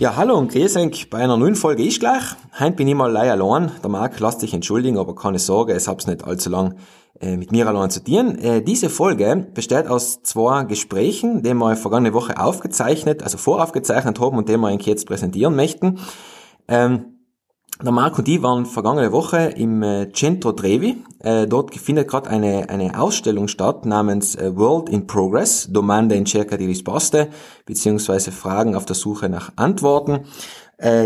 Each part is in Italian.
Ja, hallo und grüß euch bei einer neuen Folge Ich gleich. Heute bin ich mal leider allein. Der Marc lässt dich entschuldigen, aber keine Sorge, es hab's nicht allzu lang äh, mit mir allein zu tun. Äh, diese Folge besteht aus zwei Gesprächen, die wir vergangene Woche aufgezeichnet, also voraufgezeichnet haben und die wir euch jetzt präsentieren möchten. Ähm, der Marco und ich waren vergangene Woche im äh, Centro Trevi. Äh, dort findet gerade eine, eine Ausstellung statt namens äh, World in Progress, Domande in cerca di risposte, beziehungsweise Fragen auf der Suche nach Antworten.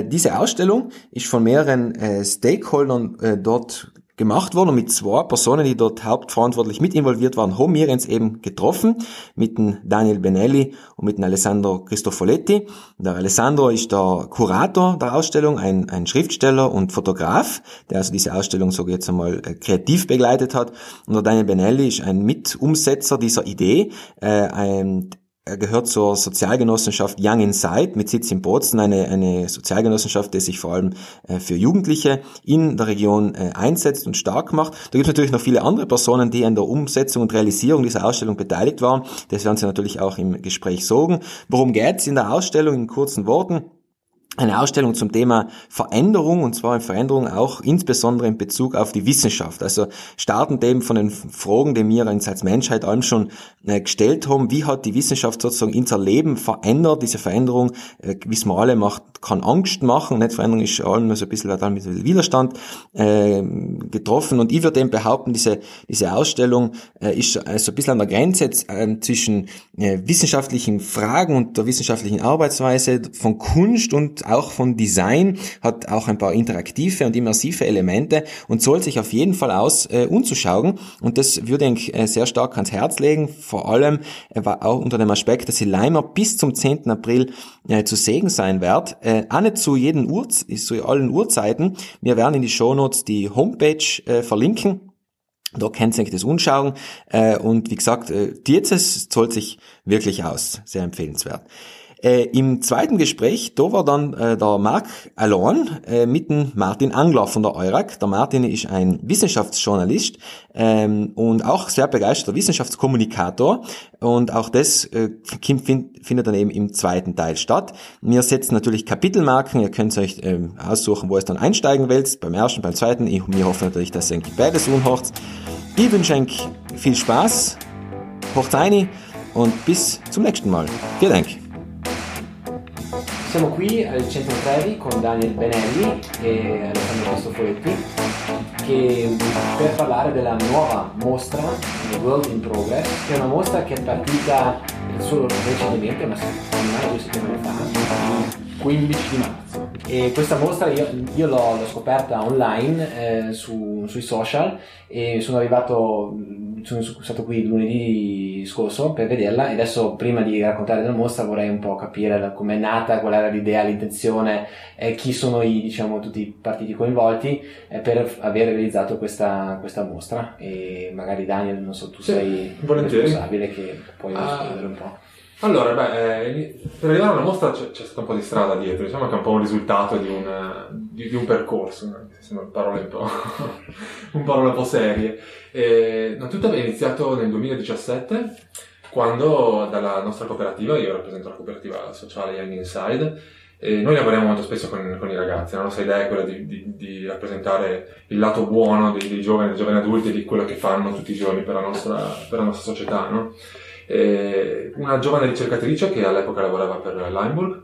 Diese Ausstellung ist von mehreren Stakeholdern dort gemacht worden und mit zwei Personen, die dort hauptverantwortlich mit involviert waren, haben wir uns eben getroffen, mit dem Daniel Benelli und mit dem Alessandro Cristofoletti. Der Alessandro ist der Kurator der Ausstellung, ein, ein Schriftsteller und Fotograf, der also diese Ausstellung, so jetzt einmal, äh, kreativ begleitet hat. Und der Daniel Benelli ist ein Mitumsetzer dieser Idee, äh, ein, er gehört zur Sozialgenossenschaft Young Inside mit Sitz in Bozen, eine, eine Sozialgenossenschaft, die sich vor allem äh, für Jugendliche in der Region äh, einsetzt und stark macht. Da gibt es natürlich noch viele andere Personen, die an der Umsetzung und Realisierung dieser Ausstellung beteiligt waren. Das werden Sie natürlich auch im Gespräch sagen. Worum geht's in der Ausstellung in kurzen Worten? Eine Ausstellung zum Thema Veränderung und zwar Veränderung auch insbesondere in Bezug auf die Wissenschaft. Also startend eben von den Fragen, die wir uns als Menschheit allem schon äh, gestellt haben, wie hat die Wissenschaft sozusagen unser Leben verändert? Diese Veränderung, äh, wissen wir alle, macht, kann Angst machen. Nicht Veränderung ist allem so ein bisschen, hat mit Widerstand äh, getroffen. Und ich würde eben behaupten, diese, diese Ausstellung äh, ist äh, so ein bisschen an der Grenze äh, zwischen wissenschaftlichen Fragen und der wissenschaftlichen Arbeitsweise von Kunst und auch von Design, hat auch ein paar interaktive und immersive Elemente und soll sich auf jeden Fall aus äh, umzuschauen. Und das würde ich äh, sehr stark ans Herz legen, vor allem äh, auch unter dem Aspekt, dass die Leimer bis zum 10. April äh, zu sehen sein wird. Äh, auch nicht zu jeden Uhr, zu allen Uhrzeiten. Wir werden in die Shownotes die Homepage äh, verlinken. Da könnt ihr euch das anschauen. Äh, und wie gesagt, äh, dieses zahlt sich wirklich aus. Sehr empfehlenswert. Äh, Im zweiten Gespräch, da war dann äh, der Marc allein äh, mit dem Martin Angler von der EURAG. Der Martin ist ein Wissenschaftsjournalist ähm, und auch sehr begeisterter Wissenschaftskommunikator. Und auch das äh, find, findet dann eben im zweiten Teil statt. Wir setzen natürlich Kapitelmarken. Ihr könnt euch ähm, aussuchen, wo es dann einsteigen wollt. Beim ersten, beim zweiten. Ich, wir hoffen natürlich, dass ihr beides unhört. Ich wünsche euch viel Spaß. Hocht rein und bis zum nächsten Mal. Vielen Dank. Siamo qui al centro Trevi con Daniel Benelli e Alessandro Cristoforetti che, per parlare della nuova mostra World in Progress, che è una mostra che è partita solo recentemente, una settimana, due settimane fa, 15 di marzo. E questa mostra io, io l'ho, l'ho, scoperta online eh, su, sui social e sono arrivato, sono stato qui lunedì scorso per vederla e adesso prima di raccontare della mostra vorrei un po' capire come è nata, qual era l'idea, l'intenzione, eh, chi sono i, diciamo, tutti i partiti coinvolti eh, per aver realizzato questa, questa, mostra e magari Daniel, non so, tu sì, sei responsabile che puoi rispondere uh, un po'. Allora, beh, eh, per arrivare alla mostra c'è, c'è, stata un po' di strada dietro, diciamo che è un po' un risultato di un, di, di un percorso, sembrano parole un po', un, parole un po' serie. E, no, tutto è iniziato nel 2017, quando dalla nostra cooperativa, io rappresento la cooperativa sociale Young Inside, e noi lavoriamo molto spesso con, con, i ragazzi, la nostra idea è quella di, di, di rappresentare il lato buono dei, dei, giovani, dei giovani adulti e di quello che fanno tutti i giorni per la nostra, per la nostra società, no? Eh, una giovane ricercatrice che all'epoca lavorava per Limburg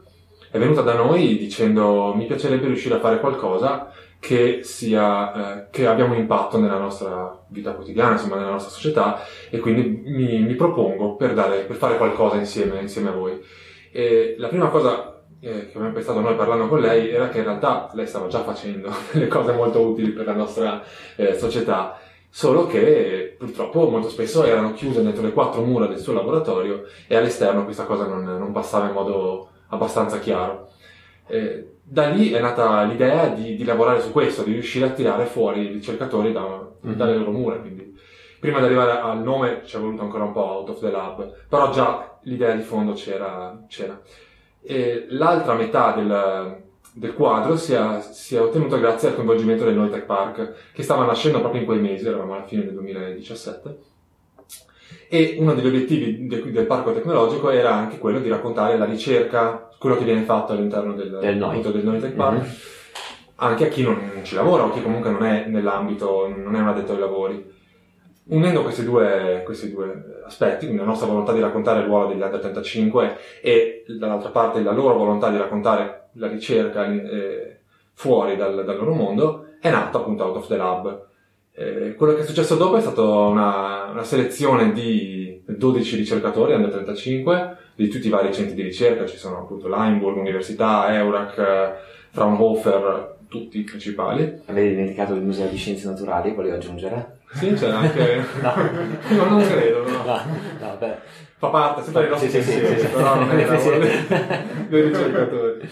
è venuta da noi dicendo mi piacerebbe riuscire a fare qualcosa che, sia, eh, che abbia un impatto nella nostra vita quotidiana, insomma nella nostra società e quindi mi, mi propongo per, dare, per, fare qualcosa insieme, insieme a voi. E la prima cosa eh, che abbiamo pensato noi parlando con lei era che in realtà lei stava già facendo delle cose molto utili per la nostra eh, società solo che purtroppo molto spesso erano chiuse dentro le quattro mura del suo laboratorio e all'esterno questa cosa non, non passava in modo abbastanza chiaro. Eh, da lì è nata l'idea di, di, lavorare su questo, di riuscire a tirare fuori i ricercatori da, mm-hmm. dalle loro mura. Quindi, prima di arrivare al nome ci è voluto ancora un po' out of the lab, però già l'idea di fondo c'era. c'era. l'altra metà del, del quadro sia, sia ottenuto grazie al coinvolgimento del Noitech Park, che stava nascendo proprio in quei mesi, eravamo alla fine del 2017. E uno degli obiettivi del, del parco tecnologico era anche quello di raccontare la ricerca, quello che viene fatto all'interno del, Del Noi. appunto, del Noi Tech Park, Mhm. anche a chi non ci lavora o chi comunque non è nell'ambito, non è un addetto ai lavori. Unendo questi due, questi due aspetti, quindi la nostra volontà di raccontare il ruolo degli under 35 e dall'altra parte la loro volontà di raccontare la ricerca eh, fuori dal, dal loro mondo, è nato appunto Out of the Lab. Eh, quello che è successo dopo è stata una, una selezione di 12 ricercatori under 35 di tutti i vari centri di ricerca, ci sono appunto Limburg, Università, Eurac, eh, Fraunhofer, tutti i principali. Avevi dimenticato il Museo di Scienze Naturali, volevo aggiungere? Sì, c'era anche... No. no, non credo, no. No, no, beh. Fa parte sempre dei nostri Sì, sì, sì, pensieri, sì, sì. però non sì. dei, ricercatori.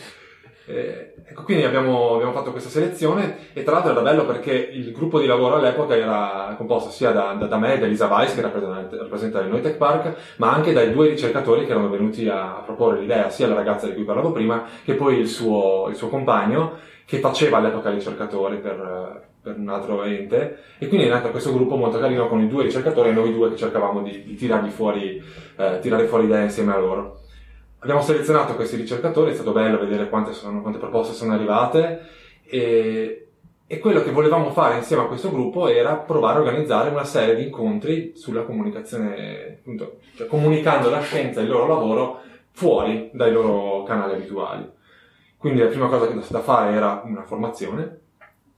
Eh, ecco, quindi abbiamo, abbiamo fatto questa selezione e tra l'altro era bello perché il gruppo di lavoro all'epoca era composto sia da, da, da me e da Elisa Weiss, che rappresenta, rappresenta il Noi Tech Park, ma anche dai due ricercatori che erano venuti a proporre l'idea, sia la ragazza di cui parlavo prima, che poi il suo, il suo compagno, che faceva all'epoca ricercatore per, per un altro ente, e quindi è nato questo gruppo molto carino con i due ricercatori e noi due che cercavamo di, di tirargli fuori, eh, tirare fuori idee insieme a loro. Abbiamo selezionato questi ricercatori, è stato bello vedere quante, sono, quante proposte sono arrivate e, e quello che volevamo fare insieme a questo gruppo era provare a organizzare una serie di incontri sulla comunicazione, appunto, cioè comunicando la scienza e il loro lavoro fuori dai loro canali abituali. Quindi la prima cosa che da fare era una formazione,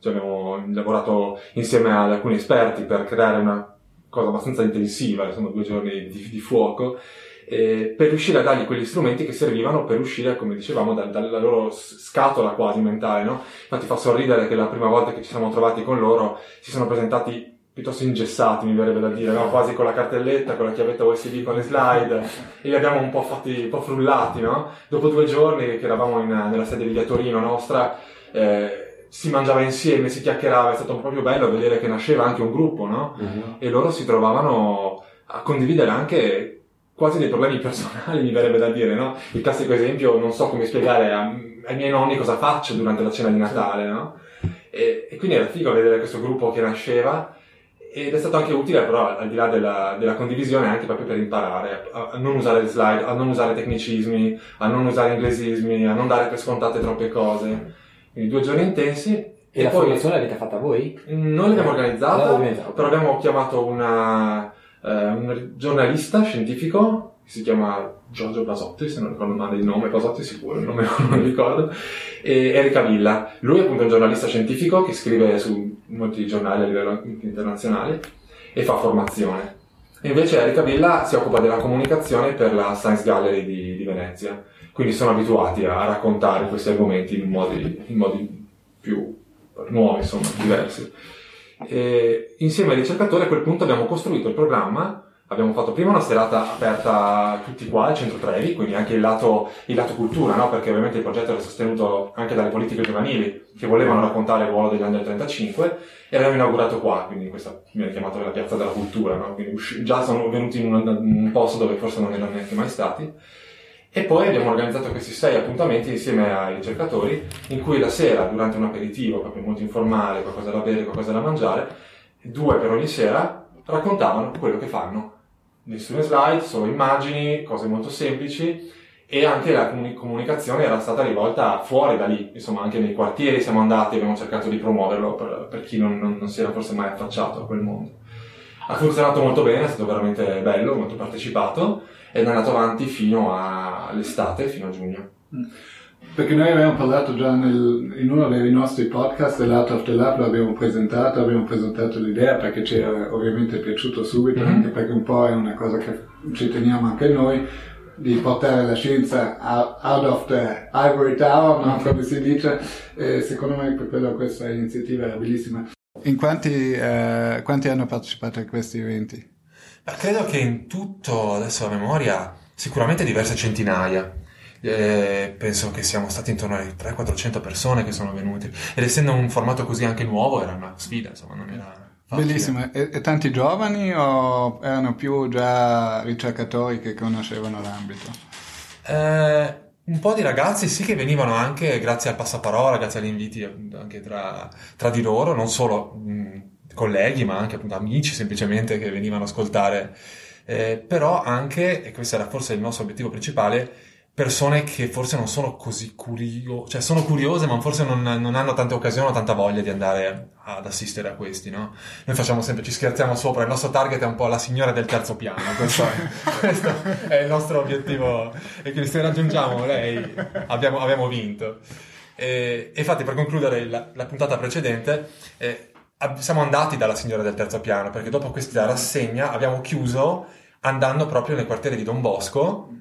cioè abbiamo lavorato insieme ad alcuni esperti per creare una cosa abbastanza intensiva, sono due giorni di, di fuoco, eh, per riuscire a dargli quegli strumenti che servivano per uscire, come dicevamo, da- dalla loro scatola quasi mentale, no? Infatti fa sorridere che la prima volta che ci siamo trovati con loro si sono presentati piuttosto ingessati, mi verrebbe da dire, no? quasi con la cartelletta, con la chiavetta USB, con le slide, e li abbiamo un po' fatti, un po' frullati, no? Dopo due giorni che eravamo in- nella sede di Torino nostra, eh, si mangiava insieme, si chiacchierava, è stato proprio bello vedere che nasceva anche un gruppo, no? Mhm. e loro si trovavano a condividere anche quasi dei problemi personali, mi verrebbe da dire, no? Il classico esempio, non so come spiegare a- ai miei nonni cosa faccio durante la cena di Natale, no? E, e quindi era figo vedere questo gruppo che nasceva ed è stato anche utile però al di là della, della condivisione anche proprio per imparare a, a non usare le slide, a non usare tecnicismi, a non usare inglesismi, a non dare per scontate troppe cose. Quindi due giorni intensi E la poi formazione l'avete fatta voi? non l'abbiamo organizzata, L'avete organizzata, ok. però abbiamo chiamato una, eh, un giornalista scientifico che si chiama Giorgio Basotti, se non ricordo male il nome, Basotti sicuro, il nome non lo ricordo, e Erika Villa. Lui è appunto un giornalista scientifico che scrive su molti giornali a livello internazionale e fa formazione. E invece Erika Villa si occupa della comunicazione per la Science Gallery di, di Venezia, quindi sono abituati a raccontare questi argomenti in modi, in modi più nuovi, insomma, diversi. E insieme ai ricercatori a quel punto abbiamo costruito il programma, abbiamo fatto prima una serata aperta a tutti qua al centro Trevi, quindi anche il lato, il lato cultura, no? perché ovviamente il progetto era sostenuto anche dalle politiche giovanili che volevano raccontare il ruolo degli anni 35 e l'abbiamo inaugurato qua, quindi questa viene chiamata la piazza della cultura, no? quindi già sono venuti in un, un posto dove forse non erano neanche mai stati. E poi abbiamo organizzato questi sei appuntamenti insieme ai ricercatori, in cui la sera, durante un aperitivo, proprio molto informale, qualcosa da bere, qualcosa da mangiare, due per ogni sera, raccontavano quello che fanno. Nessune slide, solo immagini, cose molto semplici, e anche la comuni- comunicazione era stata rivolta fuori da lì, insomma anche nei quartieri siamo andati, abbiamo cercato di promuoverlo per, per chi non, non- non si era forse mai affacciato a quel mondo. Ha funzionato molto bene, è stato veramente bello, molto partecipato, ed è andato avanti fino all'estate, fino a giugno. Perché noi abbiamo parlato già nel- in uno dei nostri podcast dell'Art of the Lab, l'abbiamo presentato, abbiamo presentato l'idea perché ci è ovviamente piaciuto subito, Mhm. anche perché un po' è una cosa che ci teniamo anche noi, di portare la scienza out of the ivory tower, no? come si dice, e secondo me per quello questa iniziativa era bellissima. In quanti, eh, quanti hanno partecipato a questi eventi? Credo che in tutto, adesso a memoria, sicuramente diverse centinaia. Eh, penso che siamo stati intorno alle 300-400 persone che sono venute. Ed essendo un formato così anche nuovo, era una sfida, insomma, non era facile. Bellissimo, e, e tanti giovani o erano più già ricercatori che conoscevano l'ambito? Eh, un po' di ragazzi sì che venivano anche grazie al passaparola, grazie agli inviti anche tra, tra di loro, non solo mh, colleghi, ma anche appunto amici semplicemente che venivano ad ascoltare eh, però anche, e questo era forse il nostro obiettivo principale, persone che forse non sono così curiose, cioè sono curiose ma forse non, non hanno tante occasioni o tanta voglia di andare ad assistere a questi, no? Noi facciamo sempre, ci scherziamo sopra, il nostro target è un po' la signora del terzo piano, questo è, questo è il nostro obiettivo e quindi se raggiungiamo lei abbiamo, abbiamo vinto. E, infatti per concludere la, la puntata precedente, eh, siamo andati dalla signora del terzo piano perché dopo questa rassegna abbiamo chiuso andando proprio nel quartiere di Don Bosco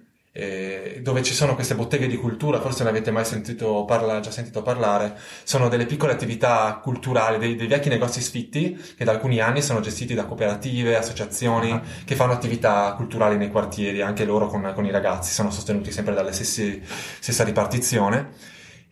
dove ci sono queste botteghe di cultura, forse ne avete mai sentito parla- già sentito parlare, sono delle piccole attività culturali, dei, dei, vecchi negozi sfitti che da alcuni anni sono gestiti da cooperative, associazioni uh-huh. che fanno attività culturali nei quartieri, anche loro con, con i ragazzi, sono sostenuti sempre dalla stessa ripartizione.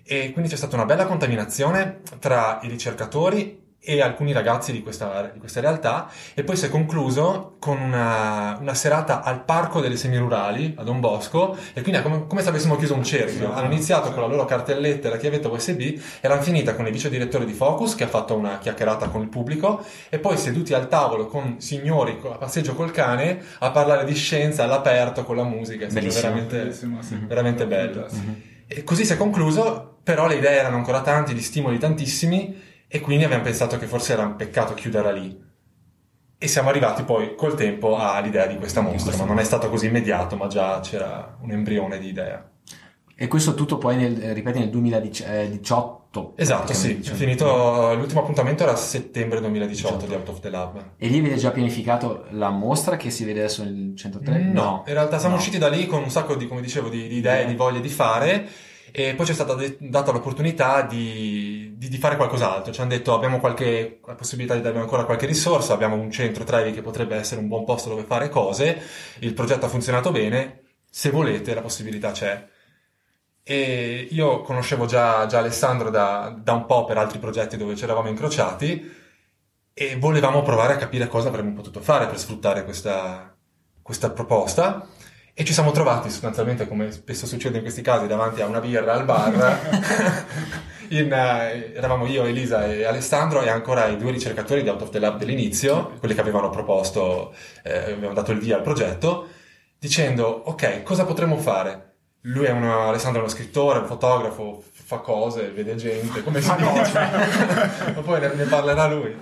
E quindi c'è stata una bella contaminazione tra i ricercatori e alcuni ragazzi di questa, di questa, realtà e poi si è concluso con una, una, serata al parco delle semirurali a Don Bosco e quindi è come, come se avessimo chiuso un cerchio. Hanno iniziato con la loro cartelletta e la chiavetta USB e l'hanno finita con il vice direttore di Focus che ha fatto una chiacchierata con il pubblico e poi seduti al tavolo con signori a passeggio col cane a parlare di scienza all'aperto con la musica è stato veramente, veramente bello. Mm-hmm. e così si è concluso però le idee erano ancora tante gli stimoli tantissimi e quindi abbiamo pensato che forse era un peccato chiuderla lì. E siamo arrivati poi col tempo all'idea di questa mostra, ma non è stato così immediato, ma già c'era un embrione di idea. E questo tutto poi, nel, eh, ripeti, nel 2018? Esatto, sì. È finito, l'ultimo appuntamento era settembre 2018 18. di Out of the Lab. E lì avete già pianificato la mostra che si vede adesso nel 103? No, no. in realtà siamo no. usciti da lì con un sacco di, come dicevo, di, di idee, di voglie di fare e poi ci è stata de- data l'opportunità di, di, di, fare qualcos'altro. Ci hanno detto abbiamo qualche la possibilità di darvi ancora qualche risorsa, abbiamo un centro Trevi che potrebbe essere un buon posto dove fare cose, il progetto ha funzionato bene, se volete la possibilità c'è. E io conoscevo già, già Alessandro da, da un po' per altri progetti dove ci eravamo incrociati e volevamo provare a capire cosa avremmo potuto fare per sfruttare questa, questa proposta e ci siamo trovati sostanzialmente, come spesso succede in questi casi, davanti a una birra al bar. in, uh, eravamo io, Elisa e Alessandro e ancora i due ricercatori di Out of the Lab dell'inizio, quelli che avevano proposto, eh, avevano dato il via al progetto, dicendo, ok, cosa potremmo fare? Lui è uno, Alessandro è uno scrittore, un fotografo, fa cose, vede gente, come si dice, ma poi ne, ne parlerà lui.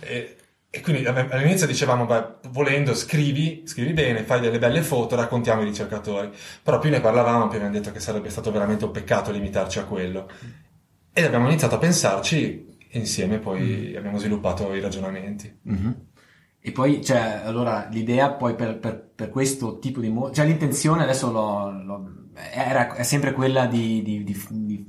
E, e quindi all'inizio dicevamo, beh, volendo scrivi, scrivi bene, fai delle belle foto, raccontiamo i ricercatori. Però più ne parlavamo, più abbiamo detto che sarebbe stato veramente un peccato limitarci a quello. Ed abbiamo iniziato a pensarci insieme, poi mm. abbiamo sviluppato i ragionamenti. Mm-hmm. E poi, cioè, allora, l'idea poi per, per, per questo tipo di... Mo- cioè, l'intenzione adesso lo, lo, era, è sempre quella di, di, di, di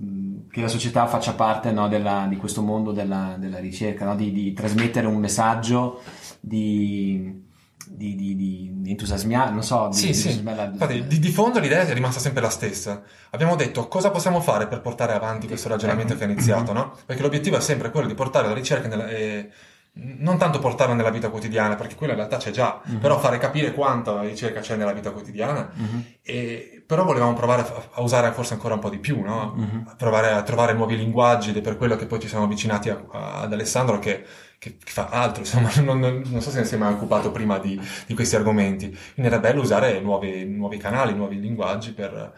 che la società faccia parte no, della, di questo mondo della, della ricerca, no? di, di, trasmettere un messaggio di, di, di entusiasmare, non so. sì, sì. Infatti, di, di, fondo l'idea è rimasta sempre la stessa. Abbiamo detto cosa possiamo fare per portare avanti questo ragionamento che è iniziato, no? Perché l'obiettivo è sempre quello di portare la ricerca nella, eh, non tanto portarla nella vita quotidiana, perché quella in realtà c'è già, uh-huh. però fare capire quanta ricerca c'è nella vita quotidiana. Uh-huh. E, però volevamo provare a, a, usare forse ancora un po' di più, no? uh-huh. a provare a trovare nuovi linguaggi ed è per quello che poi ci siamo avvicinati a, a, ad Alessandro che, che, che, fa altro, insomma, non, non, non, so se ne si è mai occupato prima di, di questi argomenti. Quindi era bello usare nuovi, nuovi canali, nuovi linguaggi per,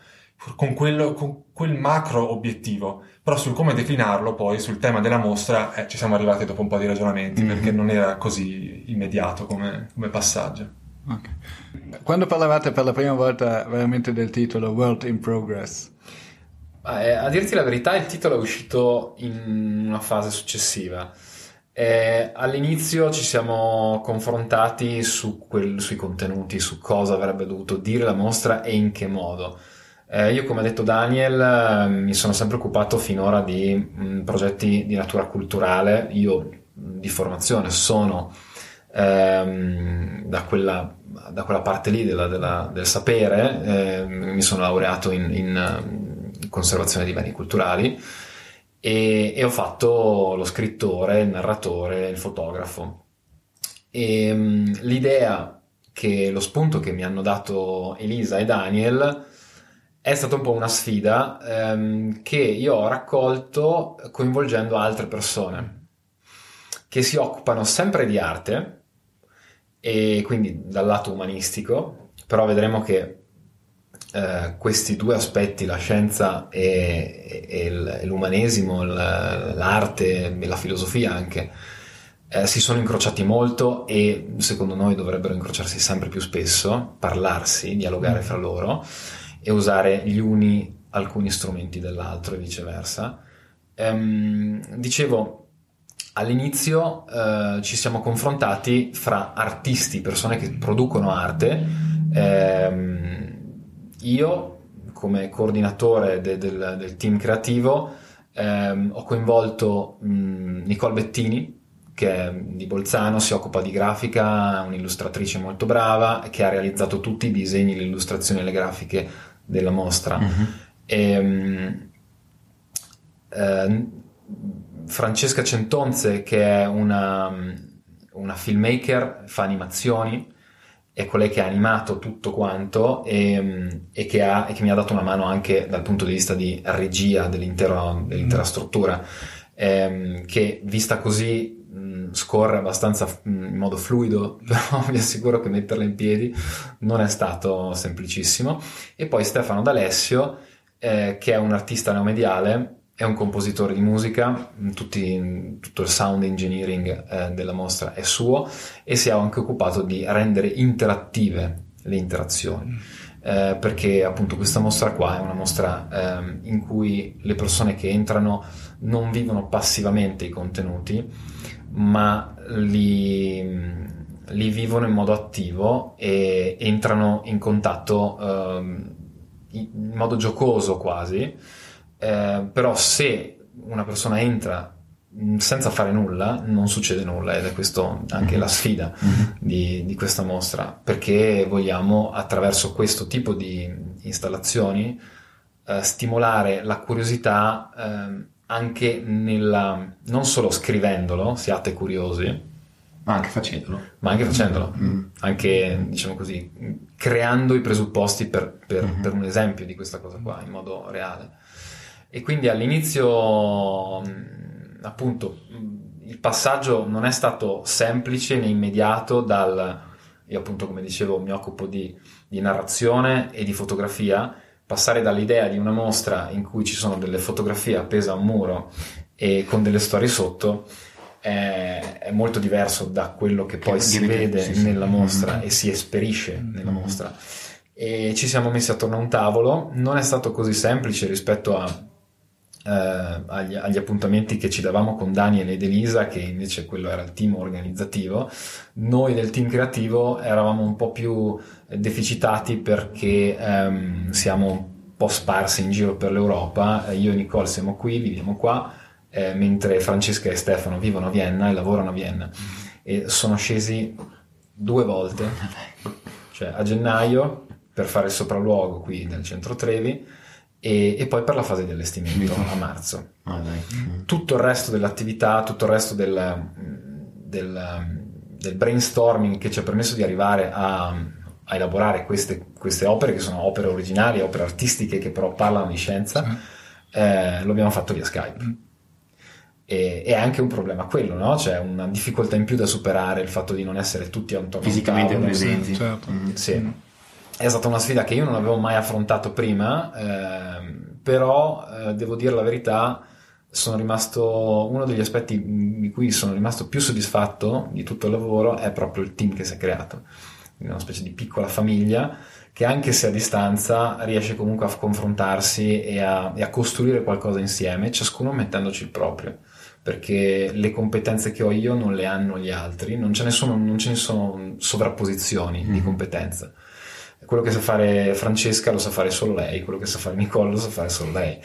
con, quello, con quel macro obiettivo. Però sul come declinarlo poi, sul tema della mostra, eh, ci siamo arrivati dopo un po' di ragionamenti, mm-hmm. perché non era così immediato come, come passaggio. Okay. Quando parlavate per la prima volta veramente del titolo World in Progress? Eh, a dirti la verità, il titolo è uscito in una fase successiva. Eh, all'inizio ci siamo confrontati su quel, sui contenuti, su cosa avrebbe dovuto dire la mostra e in che modo. Eh, io, come ha detto Daniel, mi sono sempre occupato finora di mh, progetti di natura culturale. Io di formazione sono ehm, da, quella, da, quella, parte lì della, della, del sapere, eh, mi sono laureato in, in, in, conservazione di beni culturali e, e, ho fatto lo scrittore, il narratore, il fotografo. E, mh, l'idea che lo spunto che mi hanno dato Elisa e Daniel è stata un po' una sfida ehm, che io ho raccolto coinvolgendo altre persone che si occupano sempre di arte, e quindi dal lato umanistico, però vedremo che eh, questi due aspetti, la scienza e, e, e l'umanesimo, l'arte e la filosofia anche, eh, si sono incrociati molto e secondo noi dovrebbero incrociarsi sempre più spesso, parlarsi, dialogare fra loro e usare gli uni alcuni strumenti dell'altro e viceversa. Ehm, dicevo, all'inizio eh, ci siamo confrontati fra artisti, persone che producono arte. Ehm, io, come coordinatore de- del, del, team creativo, ehm, ho coinvolto mh, Nicole Bettini, che è di Bolzano, si occupa di grafica, è un'illustratrice molto brava, che ha realizzato tutti i disegni, le illustrazioni e le grafiche della mostra. Mm-hmm. E, um, eh, Francesca Centonze, che è una, una, filmmaker, fa animazioni, è colei che ha animato tutto quanto e, e, che ha, e, che mi ha dato una mano anche dal punto di vista di regia dell'intera, dell'intera struttura, ehm, che vista così scorre abbastanza in modo fluido, però vi assicuro che metterla in piedi non è stato semplicissimo. E poi Stefano D'Alessio, eh, che è un artista neomediale, è un compositore di musica, tutti, tutto il sound engineering eh, della mostra è suo e si è anche occupato di rendere interattive le interazioni. Eh, perché appunto questa mostra qua è una mostra eh, in cui le persone che entrano non vivono passivamente i contenuti, ma li, li vivono in modo attivo e entrano in contatto eh, in modo giocoso quasi, eh, però se una persona entra senza fare nulla non succede nulla ed è questa anche mm-hmm. la sfida mm-hmm. di, di, questa mostra perché vogliamo attraverso questo tipo di installazioni eh, stimolare la curiosità eh, anche nella, non solo scrivendolo, siate curiosi, ma anche facendolo. Ma anche facendolo, mm. anche diciamo così, creando i presupposti per, per, mm-hmm. per, un esempio di questa cosa qua in modo reale. E quindi all'inizio, appunto, il passaggio non è stato semplice né immediato dal... Io appunto, come dicevo, mi occupo di, di narrazione e di fotografia passare dall'idea di una mostra in cui ci sono delle fotografie appese a un muro e con delle storie sotto è, è molto diverso da quello che poi che si vede sì, sì. nella mostra mm-hmm. e si esperisce mm-hmm. nella mostra. E ci siamo messi attorno a un tavolo, non è stato così semplice rispetto a Uh, agli, agli, appuntamenti che ci davamo con Daniel ed Elisa, che invece quello era il team organizzativo. Noi del team creativo eravamo un po' più deficitati perché um, siamo un po' sparsi in giro per l'Europa. Io e Nicole siamo qui, viviamo qua, eh, mentre Francesca e Stefano vivono a Vienna e lavorano a Vienna. E sono scesi due volte, cioè a gennaio per fare il sopralluogo qui nel centro Trevi e, e, poi per la fase di allestimento a marzo. Ah, tutto il resto dell'attività, tutto il resto del, del, del, brainstorming che ci ha permesso di arrivare a, a elaborare queste, queste, opere, che sono opere originali, opere artistiche che però parlano di scienza, sì. eh, lo abbiamo fatto via Skype. Mm. E, è anche un problema quello, no? C'è una difficoltà in più da superare il fatto di non essere tutti a fisicamente presenti. Certo. Mm. Sì. Mm è stata una sfida che io non avevo mai affrontato prima, eh, però eh, devo dire la verità, sono rimasto uno degli aspetti di cui sono rimasto più soddisfatto di tutto il lavoro è proprio il team che si è creato. Una specie di piccola famiglia che anche se a distanza riesce comunque a confrontarsi e a, e a costruire qualcosa insieme, ciascuno mettendoci il proprio perché le competenze che ho io non le hanno gli altri, non ce ne sono, non ce ne sono sovrapposizioni mm-hmm. di competenze quello che sa fare Francesca lo sa fare solo lei, quello che sa fare Nicole lo sa fare solo lei.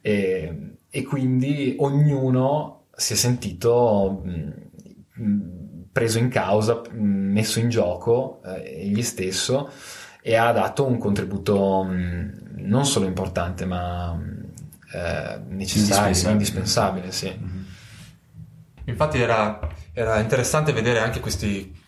E, e quindi ognuno si è sentito mh, mm, preso in causa, messo in gioco eh, egli stesso e ha dato un contributo non solo importante ma eh, necessario, indispensabile, indispensabile sì. Mm-hmm. Infatti era, era interessante vedere anche questi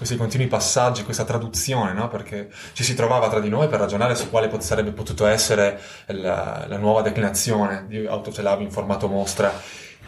questi continui passaggi, questa traduzione, no? perché ci si trovava tra di noi per ragionare su quale pot- sarebbe potuto essere la, la nuosa declinazione di Autocelab in formato mostra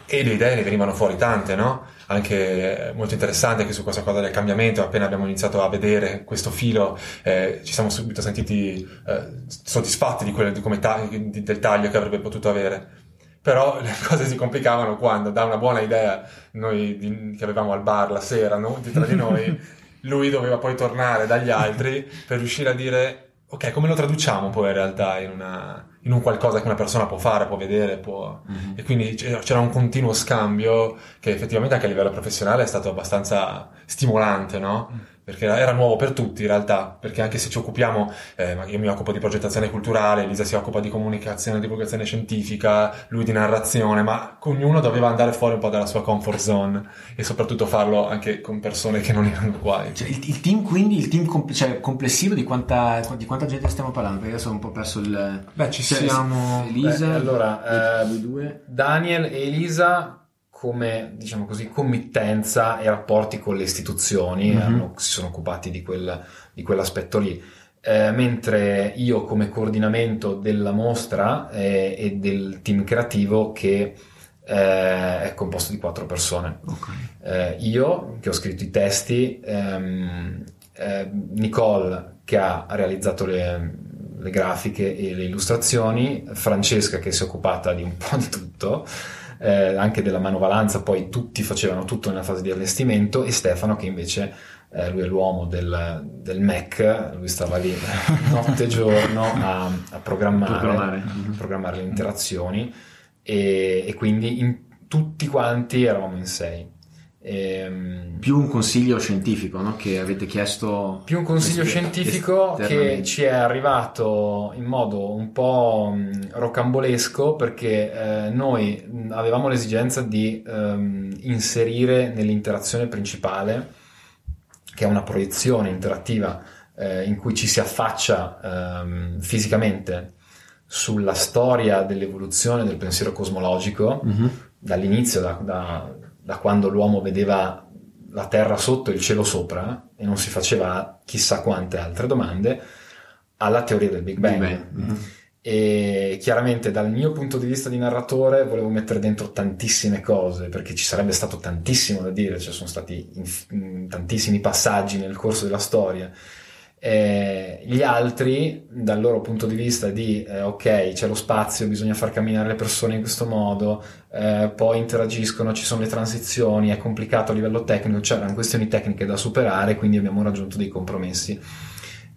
e le idee ne venivano fuori tante, no? Anche molto interessanti anche su questa cosa del cambiamento. Appena abbiamo iniziato a vedere questo filo, eh, ci siamo subito sentiti eh, soddisfatti di quello, di come ta- di- del taglio che avrebbe potuto avere. Però le cose si complicavano quando, da una buona idea, noi di- che avevamo al bar la sera, no? Tra di noi, lui doveva poi tornare dagli altri per riuscire a dire, ok, come lo traduciamo poi in realtà in, una- in un qualcosa che una persona può fare, può vedere, può... E quindi c'era c'era un continuo scambio che effettivamente anche a livello professionale è stato abbastanza stimolante, no? Perché era, nuovo per tutti in realtà, perché anche se ci occupiamo, eh, ma io mi occupo di progettazione culturale, Elisa si occupa di comunicazione, divulgazione scientifica, lui di narrazione, ma ognuno doveva andare fuori un po' dalla sua comfort zone e soprattutto farlo anche con persone che non erano uguali. Cioè, il, il team quindi, il team com- cioè, complessivo di quanta, di quanta gente stiamo parlando? Perché adesso ho un po' perso il... Beh, ci Cioè, siamo... Elisa, Beh, allora, eh, voi due. Daniel e Elisa come diciamo così committenza e rapporti con le istituzioni Mhm. hanno- si sono occupati di, quel- di quell'aspetto lì Eh, mentre io come coordinamento della mostra eh, e del team creativo che eh, è composto di quattro persone Ok. eh, io che ho scritto i testi, ehm, eh, Nicole che ha realizzato le, le grafiche e le illustrazioni, Francesca che si è occupata di un po' di tutto, eh, anche della manovalanza, poi tutti facevano tutto nella fase di allestimento e Stefano che invece eh, lui è l'uomo del, del Mac, lui stava lì notte e giorno a, a programmare, Programmare. a programmare le interazioni e, e quindi in- tutti quanti eravamo in sei. Ehm, Più un consiglio scientifico, no? Che avete chiesto... più un consiglio scientifico che ci è arrivato in modo un po' mh, rocambolesco perché eh, noi mh, avevamo l'esigenza di ehm, inserire nell'interazione principale, che è una proiezione interattiva eh, in cui ci si affaccia ehm, fisicamente sulla storia dell'evoluzione del pensiero cosmologico, Mhm. dall'inizio, da, da- da quando l'uomo vedeva la terra sotto e il cielo sopra e non si faceva chissà quante altre domande, alla teoria del Big Bang. Big Bang, mhm. E chiaramente dal mio punto di vista di narratore volevo mettere dentro tantissime cose perché ci sarebbe stato tantissimo da dire, ci sono stati inf- mm, tantissimi passaggi nel corso della storia. Eh, gli altri, dal loro punto di vista di eh, ok, c'è lo spazio, bisogna far camminare le persone in questo modo, eh, poi interagiscono, ci sono le transizioni, è complicato a livello tecnico, c'erano questioni tecniche da superare, quindi abbiamo raggiunto dei compromessi.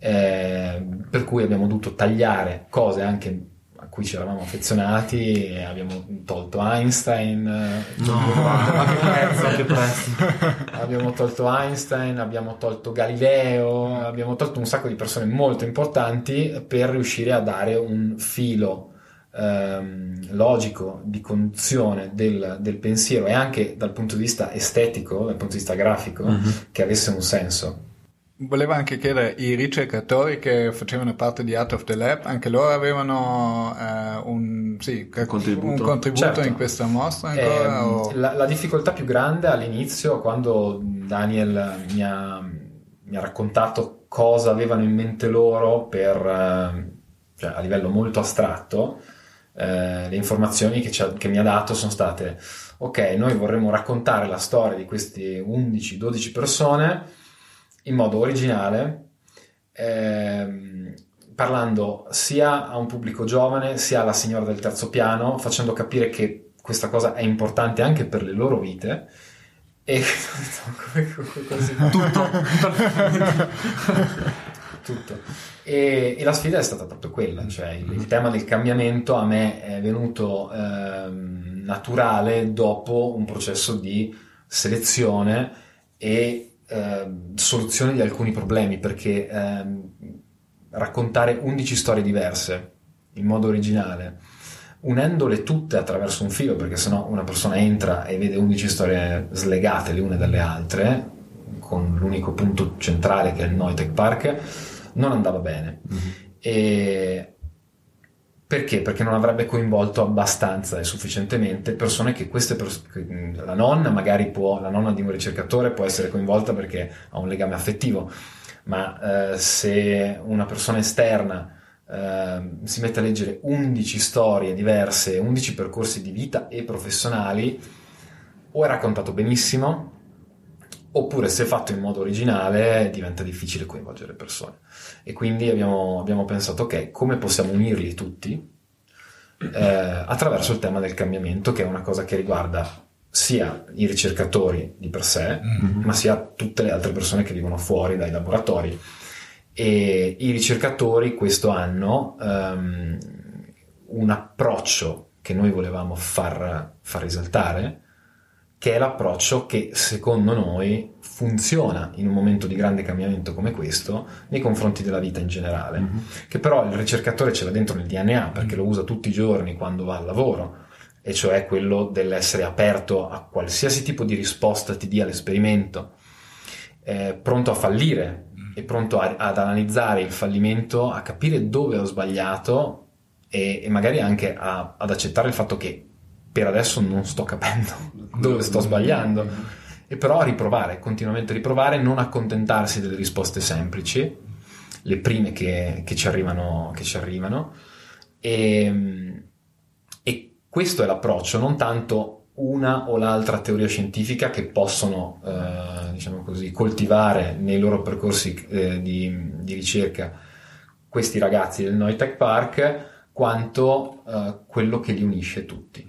Eh, per cui abbiamo dovuto tagliare cose anche cui ci eravamo affezionati e abbiamo tolto Einstein eh, Ma che prezzo, che prezzo. abbiamo tolto Einstein, abbiamo tolto Galileo, abbiamo tolto un sacco di persone molto importanti per riuscire a dare un filo ehm, logico di conduzione del, del pensiero e anche dal punto di vista estetico, dal punto di vista grafico, Mhm. che avesse un senso. Volevo anche chiedere, i ricercatori che facevano parte di Art of the Lab, anche loro avevano eh, un, sì, che- Contributo. un contributo Certo. in questa mostra ancora? Ehm, o- la, la difficoltà più grande all'inizio, quando Daniel mi ha, mi ha raccontato cosa avevano in mente loro per, eh, cioè, a livello molto astratto, eh, le informazioni che, ha- che mi ha dato sono state, ok, noi vorremmo raccontare la storia di queste 11-12 persone in modo originale, ehm, parlando sia a un pubblico giovane sia alla signora del terzo piano, facendo capire che questa cosa è importante anche per le loro vite. E. Tutto. Tutto. E, e la sfida è stata proprio quella, cioè il, il tema del cambiamento a me è venuto ehm, naturale dopo un processo di selezione e ehm, soluzione di alcuni problemi, perché ehm, raccontare 11 storie diverse in modo originale, unendole tutte attraverso un filo, perché sennò una persona entra e vede 11 storie slegate le une dalle altre, con l'unico punto centrale che è il Noitech Park, non andava bene. E perché? Perché non avrebbe coinvolto abbastanza e sufficientemente persone che queste pers- che- la nonna magari può, la nonna di un ricercatore può essere coinvolta perché ha un legame affettivo, ma eh, se una persona esterna ehm, si mette a leggere 11 storie diverse, 11 percorsi di vita e professionali, o è raccontato benissimo, oppure se fatto in modo originale diventa difficile coinvolgere persone. E quindi abbiamo, abbiamo pensato, ok, come possiamo unirli tutti eh, attraverso il tema del cambiamento, che è una cosa che riguarda sia i ricercatori di per sé, Mm-hmm. ma sia tutte le altre persone che vivono fuori dai laboratori. E i ricercatori questo hanno ehm, un approccio che noi volevamo far, far risaltare, che è l'approccio che secondo noi funziona in un momento di grande cambiamento come questo nei confronti della vita in generale, Mm-hmm. che però il ricercatore ce l'ha dentro nel DNA perché lo usa tutti i giorni quando va al lavoro, e cioè quello dell'essere aperto a qualsiasi tipo di risposta ti dia l'esperimento, eh, pronto a fallire e pronto a- ad analizzare il fallimento, a capire dove ho sbagliato e, e magari anche a- ad accettare il fatto che per adesso non sto capendo dove sto sbagliando e però riprovare, continuamente riprovare, non accontentarsi delle risposte semplici, le prime che, che ci arrivano, che ci arrivano e, e questo è l'approccio, non tanto una o l'altra teoria scientifica che possono, eh, diciamo così, coltivare nei loro percorsi eh, di, di ricerca questi ragazzi del Noitech Park, quanto eh, quello che li unisce tutti,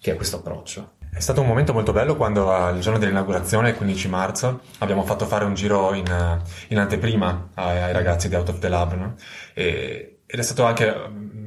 che è questo approccio. È stato un momento molto bello quando al giorno dell'inaugurazione, il 15 marzo, abbiamo fatto fare un giro in, in anteprima ai, ai ragazzi di Out of the Lab, no? E- ed è stato anche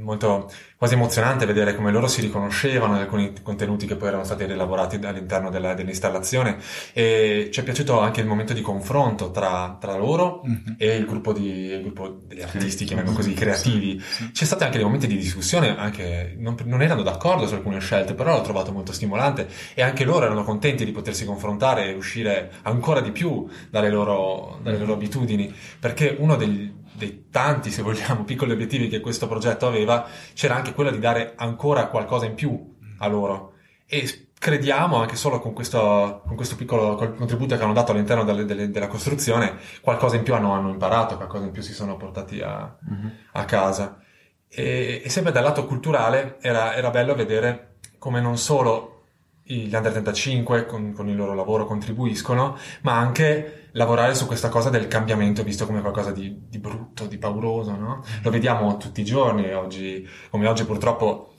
molto quasi emozionante vedere come loro si riconoscevano in alcuni contenuti che poi erano stati rielaborati all'interno della- dell'installazione. E ci è piaciuto anche il momento di confronto tra, tra loro e il gruppo, di, il gruppo degli artisti, chiamiamolo così, creativi. C'è stati anche dei momenti di discussione, anche non, non erano d'accordo su alcune scelte, però l'ho trovato molto stimolante e anche loro erano contenti di potersi confrontare e uscire ancora di più dalle loro, dalle loro abitudini, perché uno degli- dei tanti, se vogliamo, piccoli obiettivi che questo progetto aveva, c'era anche quello di dare ancora qualcosa in più a loro. E crediamo, anche solo con questo, con questo piccolo col- contributo che hanno dato all'interno delle- delle- della costruzione, qualcosa in più hanno, hanno imparato, qualcosa in più si sono portati a, a casa. E, e sempre dal lato culturale era, era bello vedere come non solo gli under 35 con, con il loro lavoro contribuiscono, ma anche lavorare su questa cosa del cambiamento visto come qualcosa di, di brutto, di pauroso, no? Lo vediamo tutti i giorni oggi, come oggi purtroppo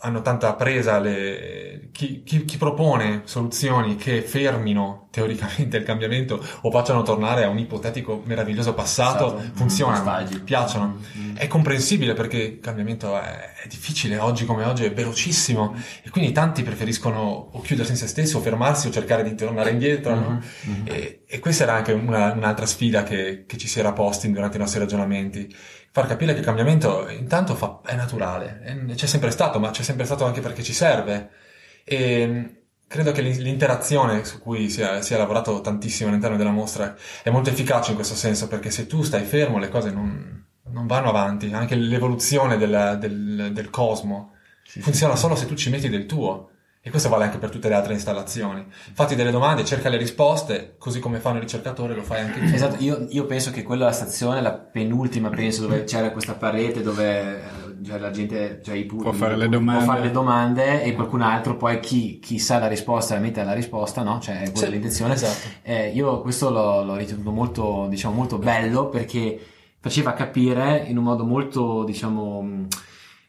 hanno tanta presa le, chi, chi- chi propone soluzioni che fermino teoricamente il cambiamento o facciano tornare a un ipotetico meraviglioso passato, Esatto. funzionano, Nostalgico. piacciono. È comprensibile perché il cambiamento è, è difficile oggi come oggi, è velocissimo e quindi tanti preferiscono o chiudersi in se stessi o fermarsi o cercare di tornare indietro. no? E, e questa era anche una- un'altra sfida che, che ci si era posti durante i nostri ragionamenti. Far capire che il cambiamento intanto fa- è naturale, c'è sempre stato, ma c'è sempre stato anche perché ci serve. E mh, credo che l'in- l'interazione su cui si è, si è lavorato tantissimo all'interno della mostra è molto efficace in questo senso, perché se tu stai fermo le cose non, non vanno avanti, anche l'evoluzione della- del, del cosmo funziona solo se tu ci metti del tuo. E questo vale anche per tutte le altre installazioni. Fatti delle domande, cerca le risposte, così come fanno i ricercatori, lo fai anche tu. Esatto, io, io penso che quella è la stazione, la penultima penso, dove c'era questa parete dove eh, cioè, la gente, cioè i pu- Può fare le può domande. fare le domande e qualcun altro poi chi, chi sa la risposta la mette alla risposta, no? Cioè è quella Sì, l'intenzione. esatto. Eh, io questo l'ho, l'ho ritenuto molto, diciamo, molto bello perché faceva capire in un modo molto, diciamo, mh,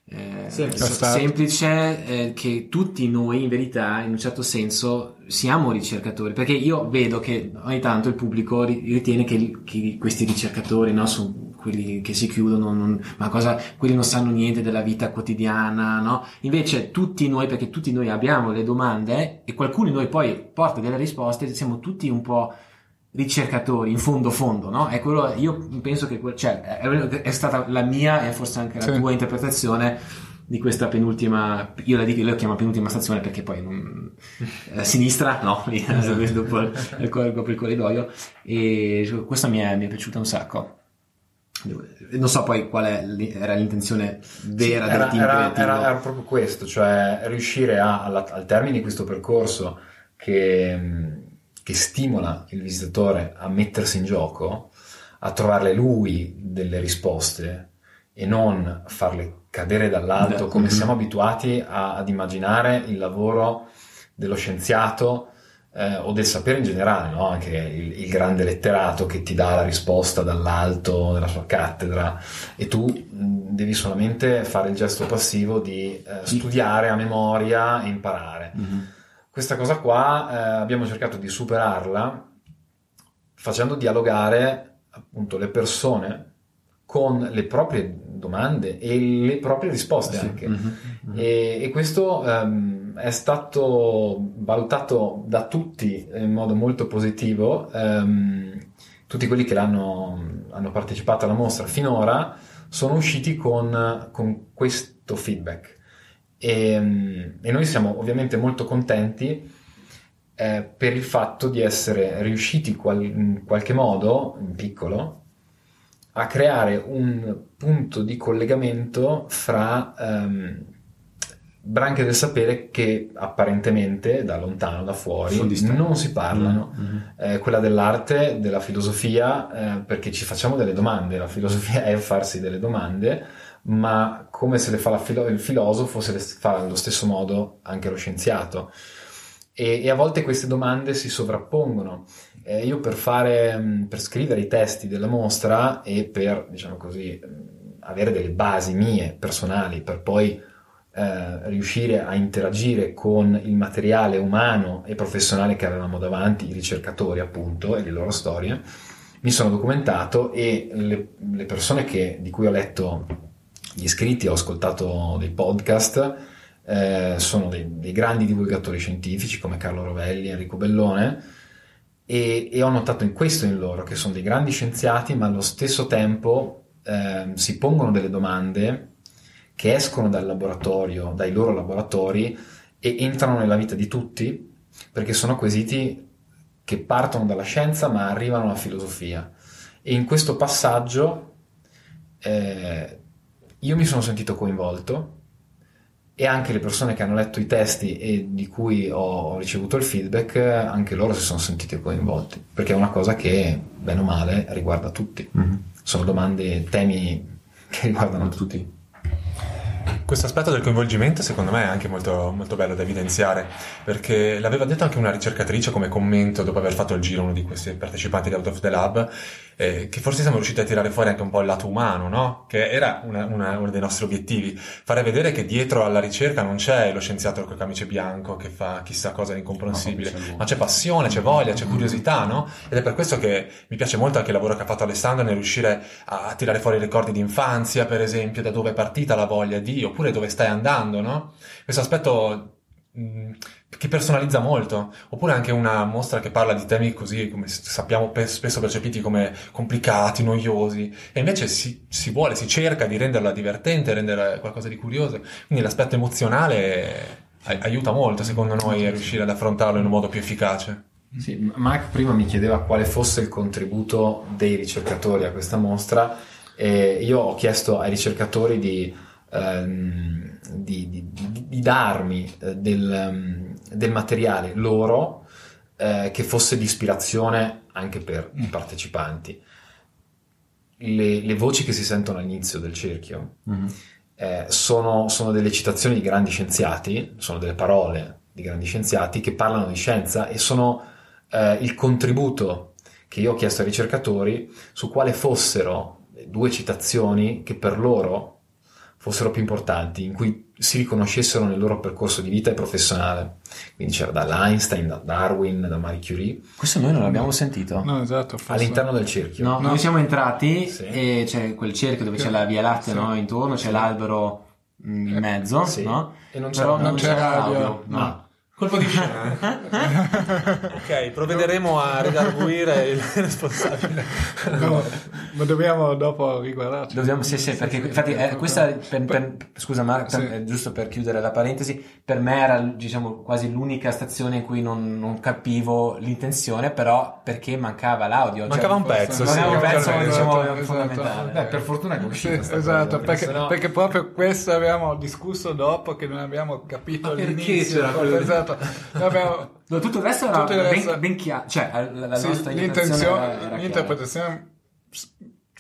eh, Semplice. eh, che tutti noi in verità in un certo senso siamo ricercatori perché io vedo che ogni tanto il pubblico ri- ritiene che, che questi ricercatori no, sono quelli che si chiudono non- ma cosa quelli non sanno niente della vita quotidiana no? invece tutti noi perché tutti noi abbiamo le domande e qualcuno di noi poi porta delle risposte siamo tutti un po' ricercatori in fondo fondo no? è quello io penso che cioè, è, è stata la mia e forse anche la Sì. tua interpretazione di questa penultima io la, dico, io la chiamo penultima stazione perché poi non, a sinistra no? Lì, dopo il, dopo il corridoio. E questo mi è, mi è piaciuto un sacco. Non so poi qual era l'intenzione vera Sì, del era, team era- era- era proprio questo, cioè riuscire a- alla- al termine di questo percorso che, mh, che stimola il visitatore a mettersi in gioco, a trovarle lui delle risposte e non farle cadere dall'alto Da- come Mhm. siamo abituati a- ad immaginare il lavoro dello scienziato eh, o del sapere in generale, no? anche il, il grande letterato che ti dà la risposta dall'alto della sua cattedra e tu mh, devi solamente fare il gesto passivo di eh, studiare a memoria e imparare. Mhm. Questa cosa qua eh, abbiamo cercato di superarla facendo dialogare appunto le persone con le proprie domande e le proprie risposte anche. Mhm. E, e questo ehm, è stato valutato da tutti in modo molto positivo. ehm, tutti quelli che l'hanno, hanno partecipato alla mostra finora sono usciti con, con questo feedback. E, mm, e noi siamo ovviamente molto contenti eh, per il fatto di essere riusciti qual- in qualche modo, in piccolo, a creare un punto di collegamento fra ehm, branche del sapere che apparentemente da lontano, da fuori, non si parlano. Mhm. Eh, quella dell'arte, della filosofia, eh, perché ci facciamo delle domande. La filosofia è farsi delle domande, ma come se le fa filo- il filosofo, se le fa allo stesso modo anche lo scienziato. E, e a volte queste domande si sovrappongono. Eh, io per fare, per scrivere i testi della mostra e per, diciamo così, avere delle basi mie personali per poi eh, riuscire a interagire con il materiale umano e professionale che avevamo davanti, i ricercatori appunto e le loro storie, mi sono documentato e le, le persone che- di cui ho letto gli scritti, ho ascoltato dei podcast, eh, sono dei, dei grandi divulgatori scientifici come Carlo Rovelli, Enrico Bellone e, e ho notato in questo in loro che sono dei grandi scienziati ma allo stesso tempo ehm, si pongono delle domande che escono dal laboratorio, dai loro laboratori e entrano nella vita di tutti perché sono quesiti che partono dalla scienza ma arrivano alla filosofia. E in questo passaggio eh, io mi sono sentito coinvolto e anche le persone che hanno letto i testi e di cui ho, ricevuto il feedback, anche loro si sono sentiti coinvolti, perché è una cosa che, bene o male, riguarda tutti. Mhm. Sono domande, temi che riguardano tutti. Questo aspetto del coinvolgimento secondo me è anche molto, molto bello da evidenziare, perché l'aveva detto anche una ricercatrice come commento dopo aver fatto il giro uno di questi partecipanti di Out of the Lab, eh, che forse siamo riusciti a tirare fuori anche un po' il lato umano, no? Che era una- una- uno dei nostri obiettivi, fare vedere che dietro alla ricerca non c'è lo scienziato col camice bianco che fa chissà cosa di incomprensibile, ma c'è passione, c'è voglia, c'è curiosità, no? Ed è per questo che mi piace molto anche il lavoro che ha fatto Alessandro nel riuscire a, a tirare fuori i ricordi di infanzia, per esempio, da dove è partita la voglia di, oppure dove stai andando, no? Questo aspetto che personalizza molto, oppure anche una mostra che parla di temi così, come sappiamo pe- spesso percepiti come complicati, noiosi, e invece si, si vuole, si cerca di renderla divertente, rendere qualcosa di curioso, quindi l'aspetto emozionale ai- aiuta molto, secondo noi, a riuscire ad affrontarlo in un modo più efficace. Sì, Mark prima mi chiedeva quale fosse il contributo dei ricercatori a questa mostra e io ho chiesto ai ricercatori di, ehm, di- di- di- darmi eh, del, ehm, del materiale loro eh, che fosse di ispirazione anche per i partecipanti. Le, le voci che si sentono all'inizio del cerchio Mhm. eh, sono, sono delle citazioni di grandi scienziati, sono delle parole di grandi scienziati che parlano di scienza e sono eh, il contributo che io ho chiesto ai ricercatori su quale fossero due citazioni che per loro fossero più importanti, in cui si riconoscessero nel loro percorso di vita e professionale. Quindi c'era da Einstein, da Darwin, da Marie Curie, Questo noi non l'abbiamo sentito. No, esatto. forse- all'interno del cerchio. No, No. noi siamo entrati Sì. e c'è quel cerchio dove c'è la Via Lattea Sì. no? intorno, c'è l'albero mm, in mezzo, Sì. no? E non Però c'era- non non c'era c'era l'audio. audio, no. No. Colpo di scena. ok, provvederemo a redarguire il responsabile. No, ma dobbiamo dopo riguardarci. Dobbiamo, sì, sì, perché infatti eh, questa, per, per- scusa Mark, per- Sì. eh, giusto per chiudere la parentesi, per me era diciamo quasi l'unica stazione in cui non, non capivo l'intenzione, però perché mancava l'audio. cioè, Mancava un pezzo, sì. mancava un pezzo Esatto, diciamo, esatto. fondamentale. Beh, per fortuna che è Sì, uscita sta esatto, cosa, perché, sennò- perché proprio questo abbiamo discusso dopo che non abbiamo capito Ma perché all'inizio. c'era quello- Esatto. Abbiamo- No, tutto il resto era Tutto il resto- ben, ben chiaro, cioè la, la sì, nostra l'intenzione, interpretazione era, era chiara. l'interpretazione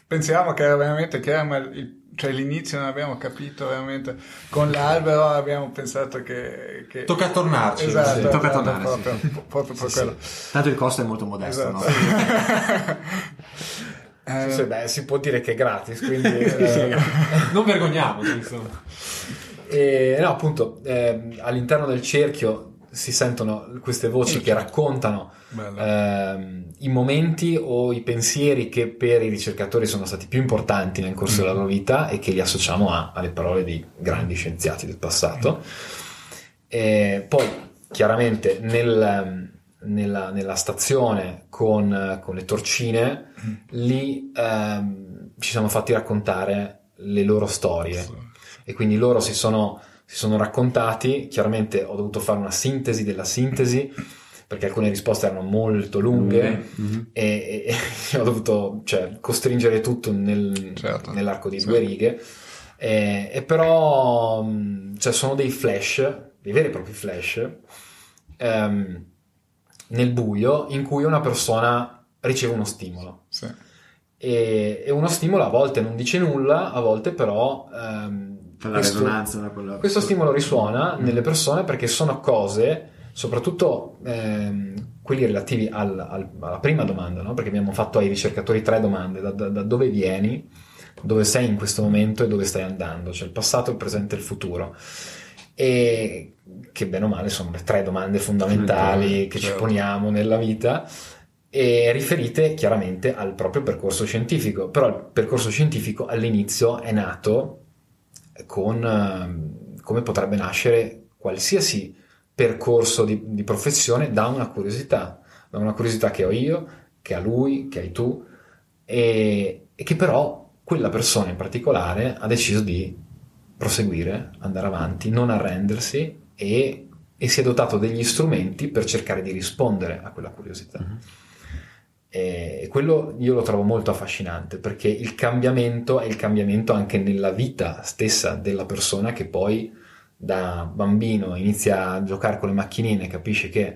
pensiamo che era veramente chiara, ma il- cioè l'inizio non abbiamo capito veramente. Con l'albero abbiamo pensato che... che... Tocca tornarci. Esatto, Sì, tocca esatto, tornare, proprio, sì. proprio per Sì, quello. sì. Tanto il costo è molto modesto, Esatto. no? Eh, Sì, sì, beh, si può dire che è gratis, quindi... eh, Non vergogniamoci, insomma. E, no, appunto, ehm, all'interno del cerchio si sentono queste voci che raccontano ehm, i momenti o i pensieri che per i ricercatori sono stati più importanti nel corso della loro vita e che li associamo a- alle parole di grandi scienziati del passato. E poi, chiaramente, nel- nella, nella stazione con, con le torcine, lì ehm, ci siamo fatti raccontare le loro storie. E quindi loro si sono, si sono raccontati, chiaramente ho dovuto fare una sintesi della sintesi perché alcune risposte erano molto lunghe Mhm. e, e ho dovuto cioè, costringere tutto nel- Certo. nell'arco di Sì. due righe e, e però mh, cioè, sono dei flash, dei veri e propri flash ehm, nel buio in cui una persona riceve uno stimolo Sì. e, e uno stimolo a volte non dice nulla, a volte però ehm, Fa la questo- risonanza, no? Quello- questo stimolo risuona nelle persone perché sono cose, soprattutto ehm, quelli relativi al- al- alla prima domanda, no? perché abbiamo fatto ai ricercatori tre domande, da, da- da dove vieni, dove sei in questo momento e dove stai andando, cioè il passato, il presente e il futuro. E che bene o male sono le tre domande fondamentali che ci Certo. poniamo nella vita e riferite chiaramente al proprio percorso scientifico, però il percorso scientifico all'inizio è nato con ehm, come potrebbe nascere qualsiasi percorso di, di professione da una curiosità, da una curiosità che ho io, che ha lui, che hai tu, e, e che però quella persona in particolare ha deciso di proseguire, andare avanti, non arrendersi e, e si è dotato degli strumenti per cercare di rispondere a quella curiosità. E e quello io lo trovo molto affascinante perché il cambiamento è il cambiamento anche nella vita stessa della persona che poi da bambino inizia a giocare con le macchinine, capisce che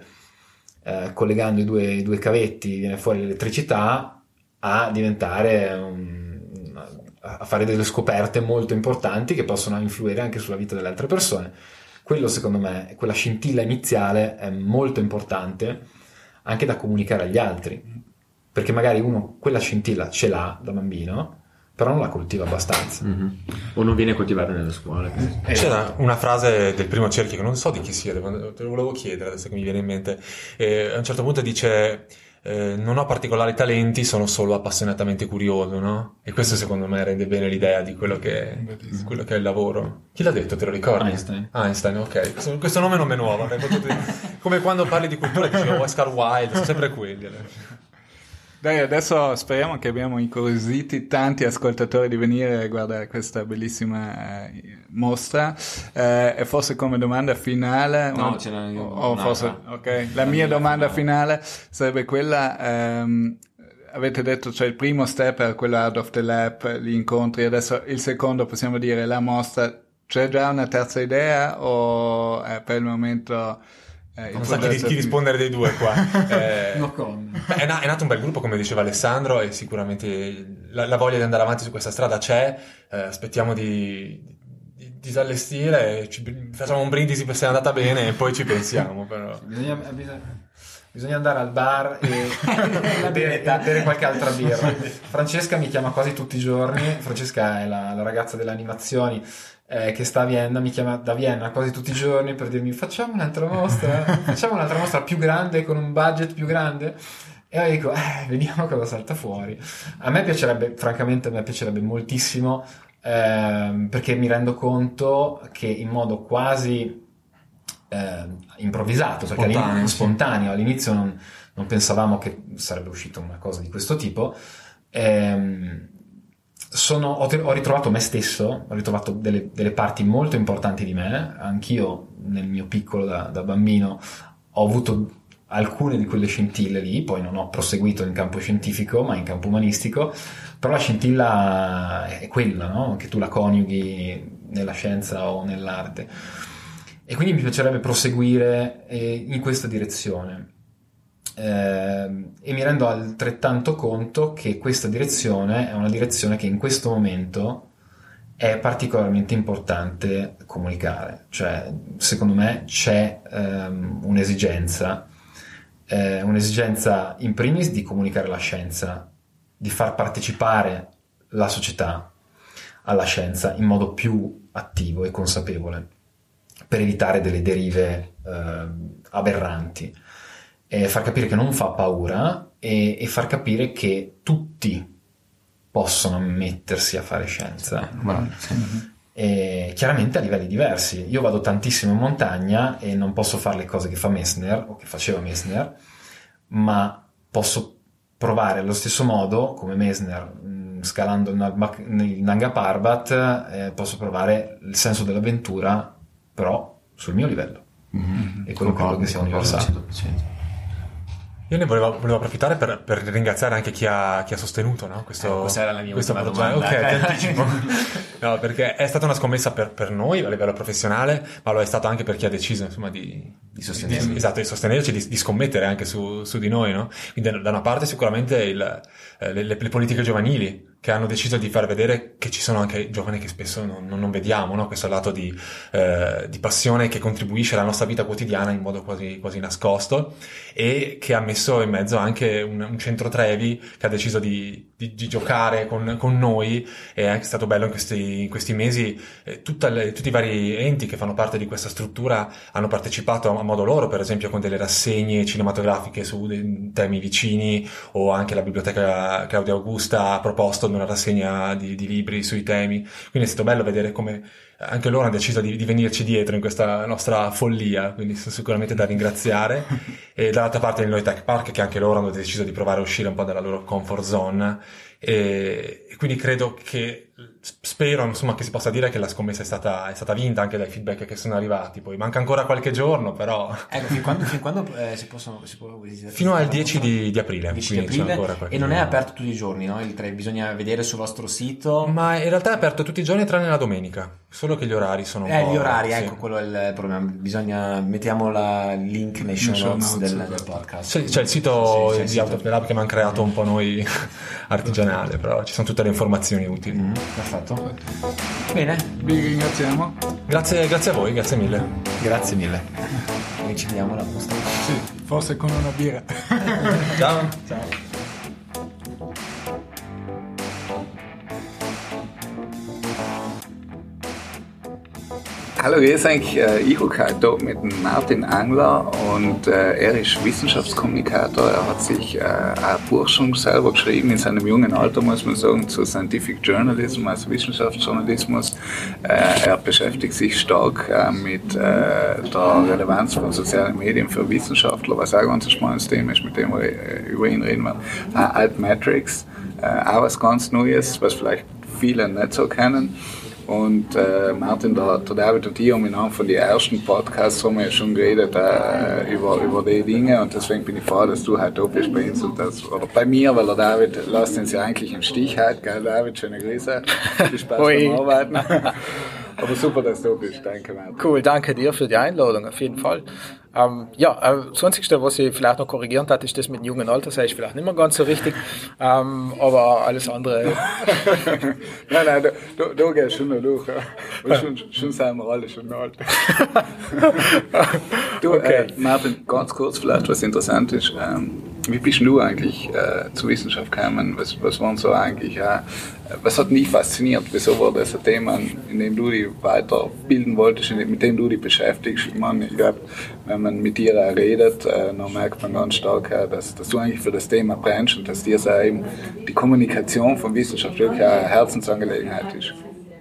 eh, collegando i due, i due cavetti viene fuori l'elettricità a diventare un- a fare delle scoperte molto importanti che possono influire anche sulla vita delle altre persone. Quello secondo me, quella scintilla iniziale è molto importante anche da comunicare agli altri, perché magari uno quella scintilla ce l'ha da bambino, però non la coltiva abbastanza. Mhm. O non viene coltivata nelle scuole. C'era una frase del primo cerchio che non so di chi sia, te lo volevo chiedere adesso che mi viene in mente. E a un certo punto dice: eh, Non ho particolari talenti, sono solo appassionatamente curioso, no? E questo secondo me rende bene l'idea di quello che, quello che è il lavoro. Chi l'ha detto? Te lo ricordi? Einstein. Einstein, ok. Questo, questo nome non mi è nuovo. Come quando parli di cultura dici oh, Oscar Wilde, sono sempre quelli. Dai, adesso speriamo che abbiamo incuriositi tanti ascoltatori di venire a guardare questa bellissima eh, mostra. Eh, e forse come domanda finale, No, o- ce n'è o- o un'altra. forse, ok, la, La mia mia domanda finale. finale sarebbe quella. ehm, avete detto, cioè il primo step era quello out of the lab, gli incontri, adesso il secondo possiamo dire la mostra. C'è già una terza idea o per il momento eh, Non sa chi, chi rispondere dei due qua. Eh, No. Beh, È, na- è nato un bel gruppo, come diceva Alessandro, e sicuramente la, la voglia di andare avanti su questa strada c'è. Eh, aspettiamo di, di disallestire, ci- facciamo un brindisi per se è andata bene e poi ci pensiamo. Però. Bisogna, bisogna- bisogna andare al bar e, e bere, e bere qualche altra birra. Francesca mi chiama quasi tutti i giorni. Francesca è la, la ragazza delle animazioni eh, che sta a Vienna. Mi chiama da Vienna quasi tutti i giorni per dirmi: Facciamo un'altra mostra, facciamo un'altra mostra più grande con un budget più grande. E io dico: eh, Vediamo cosa salta fuori. A me piacerebbe, francamente, a me piacerebbe moltissimo. ehm, perché mi rendo conto che in modo quasi eh, improvvisato, perché Spontaneo, all'in- sì. spontaneo, all'inizio non, non pensavamo che sarebbe uscita una cosa di questo tipo. Ehm, sono- ho, ho ritrovato me stesso, ho ritrovato delle, delle parti molto importanti di me, anch'io nel mio piccolo da, da bambino ho avuto alcune di quelle scintille lì, poi non ho proseguito in campo scientifico, ma in campo umanistico, però la scintilla è quella, no? che tu la coniughi nella scienza o nell'arte. E quindi mi piacerebbe proseguire eh, in questa direzione. Ehm, e mi rendo altrettanto conto che questa direzione è una direzione che in questo momento è particolarmente importante comunicare. Cioè, secondo me c'è ehm, un'esigenza, eh, un'esigenza in primis di comunicare la scienza, di far partecipare la società alla scienza in modo più attivo e consapevole per evitare delle derive eh, aberranti e far capire che non fa paura e, e far capire che tutti possono mettersi a fare scienza e chiaramente a livelli diversi. Io vado tantissimo in montagna e non posso fare le cose che fa Messner o che faceva Messner, ma posso provare allo stesso modo, come Messner, mh, scalando nel Nanga Parbat, eh, posso provare il senso dell'avventura, però sul mio livello. E quello credo che sia universale. Io ne volevo, volevo approfittare per, per ringraziare anche chi ha, chi ha sostenuto no? questo, Eh, questa era la mia questo progetto. domanda. Ok, no, perché è stata una scommessa per, per noi a livello professionale, ma lo è stato anche per chi ha deciso insomma, di, Di sostenerci. esatto, di sostenerci, di, di scommettere anche su, su di noi. No? Quindi da una parte sicuramente il, eh, le, le- le politiche giovanili che hanno deciso di far vedere che ci sono anche giovani che spesso non, non- vediamo, no? questo lato di, eh, di passione che contribuisce alla nostra vita quotidiana in modo quasi, quasi nascosto e che ha messo in mezzo anche un, un centro Trevi che ha deciso di, di- di giocare con, con noi e è stato bello in questi, in questi mesi eh, le- tutti i vari enti che fanno parte di questa struttura hanno partecipato a modo loro, per esempio con delle rassegne cinematografiche su temi vicini o anche la biblioteca Claudia Augusta ha proposto una rassegna di, di libri sui temi. Quindi è stato bello vedere come anche loro hanno deciso di, di venirci dietro in questa nostra follia, quindi sono sicuramente da ringraziare. e dall'altra parte il Noi Tech Park che anche loro hanno deciso di provare a uscire un po' dalla loro comfort zone e, e quindi credo che spero insomma che si possa dire che la scommessa è stata, è stata vinta anche dai feedback che sono arrivati poi manca ancora qualche giorno però Ecco, fin quando, fin quando eh, si possono si può visitare? fino al 10 di, di aprile 10 di aprile ancora qualche e non è aperto tutti i giorni, no? Il tre, bisogna vedere sul vostro sito. ma in realtà è aperto tutti i giorni tranne la domenica solo che gli orari sono un Eh, po' gli orari, sì. ecco, quello è il problema. Bisogna, mettiamo la il link nei show notes del, del esatto. podcast. C'è, c'è il sito Sì, c'è di sito. Out of the Lab che mi hanno creato un po' noi artigianale, però ci sono tutte le informazioni utili. Mm, perfetto. Bene, Vi ringraziamo. Grazie, grazie a voi, grazie mille. grazie mille. Noi ci vediamo alla prossima. Sì, forse con una birra. Ciao. Hallo, grüß euch. Äh, Ich hocke heute da mit Martin Angler und äh, er ist Wissenschaftskommunikator. Er hat sich äh, ein Buch schon selber geschrieben, in seinem jungen Alter muss man sagen, zu Scientific Journalism, also Wissenschaftsjournalismus. Äh, Er beschäftigt sich stark äh, mit äh, der Relevanz von sozialen Medien für Wissenschaftler, was auch ein ganz spannendes Thema ist, mit dem wir äh, über ihn reden werden. Äh, Altmetrics, äh, auch was ganz Neues, was vielleicht viele nicht so kennen. Und äh, Martin, der, der David und ich haben in einem von den ersten Podcasts haben wir ja schon geredet äh, über, über die Dinge und deswegen bin ich froh, dass du heute da bist bei uns und das, oder bei mir, weil der David lässt uns ja eigentlich im Stich heute, gell David? Schöne Grüße. Viel Spaß beim Arbeiten. Aber super, dass du bist. Danke, Martin. Cool, danke dir für die Einladung, auf jeden Fall. Ähm, ja, äh, das Einzige, was ich vielleicht noch korrigieren hat, ist das mit dem jungen Alter, das ist vielleicht nicht mehr ganz so richtig, ähm, aber alles andere, nein, nein, da, da, da gehst schon noch durch. Ja. Schon, schon sind wir alle schon alt. du, Okay. äh, Martin, ganz kurz vielleicht, was interessant ist. Ähm, wie bist du eigentlich äh, zur Wissenschaft gekommen? Was, was waren so eigentlich, äh, was hat dich fasziniert? Wieso war das ein Thema, in dem du dich weiterbilden wolltest, mit dem du dich beschäftigst? Ich meine, ich glaube, wenn man mit dir redet, äh, dann merkt man ganz stark, äh, dass, dass du eigentlich für das Thema brennst und dass dir so eben die Kommunikation von Wissenschaft wirklich eine Herzensangelegenheit ist.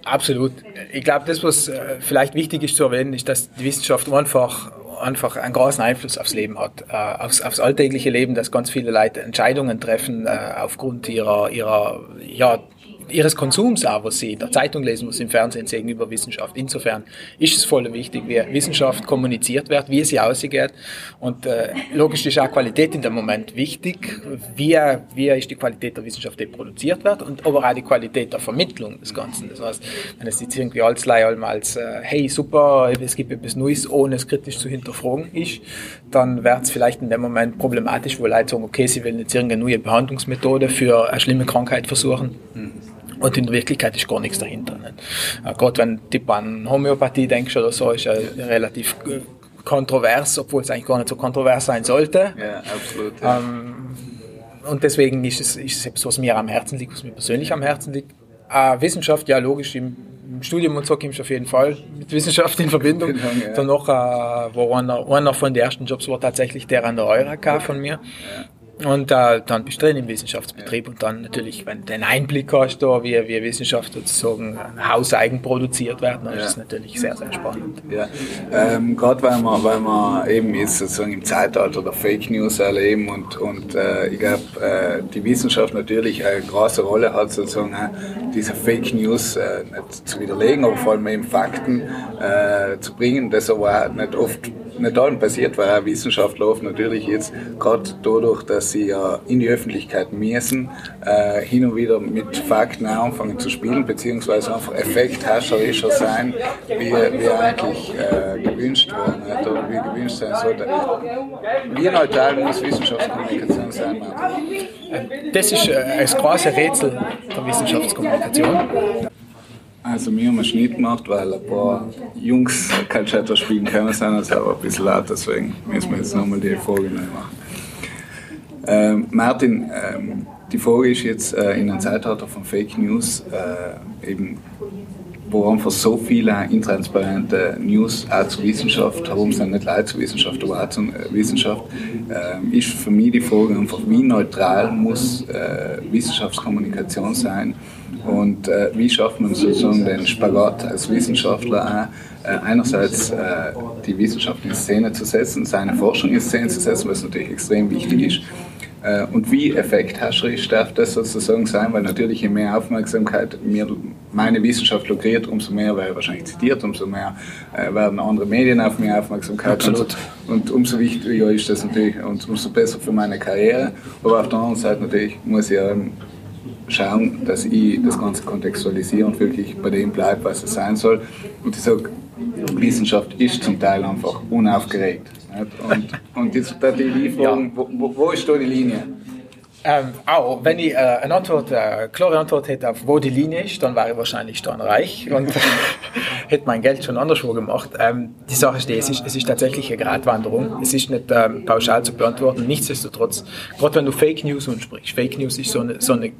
absolut. Ich glaube, das, was äh, vielleicht wichtig ist zu erwähnen, ist, dass die Wissenschaft einfach einfach einen großen Einfluss aufs Leben hat, äh, aufs, aufs alltägliche Leben, dass ganz viele Leute Entscheidungen treffen äh, aufgrund ihrer, ihrer, ja, ihres Konsums auch, was sie in der Zeitung lesen, was sie im Fernsehen sehen über Wissenschaft. Insofern ist es voll wichtig, wie Wissenschaft kommuniziert wird, wie sie aussieht. Und äh, logisch ist auch Qualität in dem Moment wichtig. Wie, wie ist die Qualität der Wissenschaft, die produziert wird, und aber auch die Qualität der Vermittlung des Ganzen. Das heißt, wenn es jetzt irgendwie als einmal als äh, hey super, es gibt etwas Neues, ohne es kritisch zu hinterfragen ist, dann wird es vielleicht in dem Moment problematisch, wo Leute sagen, okay, sie wollen jetzt irgendeine neue Behandlungsmethode für eine schlimme Krankheit versuchen Und in Wirklichkeit ist gar nichts dahinter. Nicht? Äh, Gerade wenn du an Homöopathie denkst oder so, ist ja relativ äh, kontrovers, obwohl es eigentlich gar nicht so kontrovers sein sollte. Ja, absolut. Ja. Ähm, und deswegen ist es, ist es etwas, was mir am Herzen liegt, was mir persönlich am Herzen liegt. Äh, Wissenschaft, ja logisch, im, im Studium und so kommst du auf jeden Fall mit Wissenschaft in Verbindung. Ja. Dann noch, äh, war einer, einer von den ersten Jobs war tatsächlich der an der Eureka von mir. Und äh, dann bist du drin im Wissenschaftsbetrieb und dann natürlich, wenn du den Einblick hast, da, wie, wie Wissenschaft sozusagen hauseigen produziert wird, dann ist Ja. das natürlich sehr, sehr spannend. Ja, ähm, gerade weil wir, weil wir eben jetzt sozusagen im Zeitalter der Fake News erleben und, und äh, ich glaube, äh, die Wissenschaft natürlich eine große Rolle hat, sozusagen diese Fake News äh, nicht zu widerlegen, aber vor allem eben Fakten äh, zu bringen, das aber auch nicht oft nicht allen passiert, weil auch Wissenschaftler oft natürlich jetzt gerade dadurch, dass sie ja in die Öffentlichkeit müssen, äh, hin und wieder mit Fakten anfangen zu spielen, beziehungsweise einfach effekthascherischer sein, wie, wie eigentlich äh, gewünscht worden hat oder wie gewünscht sein sollte. Wie neutral muss Wissenschaftskommunikation sein, Martin? Das ist äh, ein großes Rätsel der Wissenschaftskommunikation. Also wir haben einen Schnitt gemacht, weil ein paar Jungs Calcetto spielen können, sind also aber ein bisschen laut, deswegen müssen wir jetzt nochmal die Folge neu machen. Ähm, Martin, ähm, die Frage ist jetzt äh, in einem Zeitalter von Fake News, äh, eben, wo einfach so viele intransparente News auch zur Wissenschaft, warum sind nicht Leute zur Wissenschaft, aber auch zur äh, Wissenschaft, ähm, ist für mich die Frage einfach, wie neutral muss äh, Wissenschaftskommunikation sein und äh, wie schafft man sozusagen den Spagat als Wissenschaftler auch, äh, einerseits äh, die Wissenschaft in Szene zu setzen, seine Forschung in Szene zu setzen, was natürlich extrem wichtig ist. Äh, und wie effekthascherisch darf das sozusagen sein, weil natürlich je mehr Aufmerksamkeit mir meine Wissenschaft lukriert, umso mehr werde ich wahrscheinlich zitiert, umso mehr äh, werden andere Medien auf mir Aufmerksamkeit Absolut. und, und umso wichtiger ist das natürlich und umso besser für meine Karriere. Aber auf der anderen Seite natürlich muss ich ähm, schauen, dass ich das Ganze kontextualisiere und wirklich bei dem bleibe, was es sein soll. Und ich sage, Wissenschaft ist zum Teil einfach unaufgeregt. Und, und die die fragen, wo, wo, wo ist da die Linie? Ähm, auch wenn ich äh, eine Antwort, äh, klare Antwort hätte auf wo die Linie ist, dann wäre ich wahrscheinlich dann reich und hätte mein Geld schon anderswo gemacht. Ähm, die Sache ist die, es ist, es ist tatsächlich eine Gratwanderung. Es ist nicht ähm, pauschal zu beantworten. Nichtsdestotrotz, gerade wenn du Fake News ansprichst, Fake News ist so eine, so eine äh,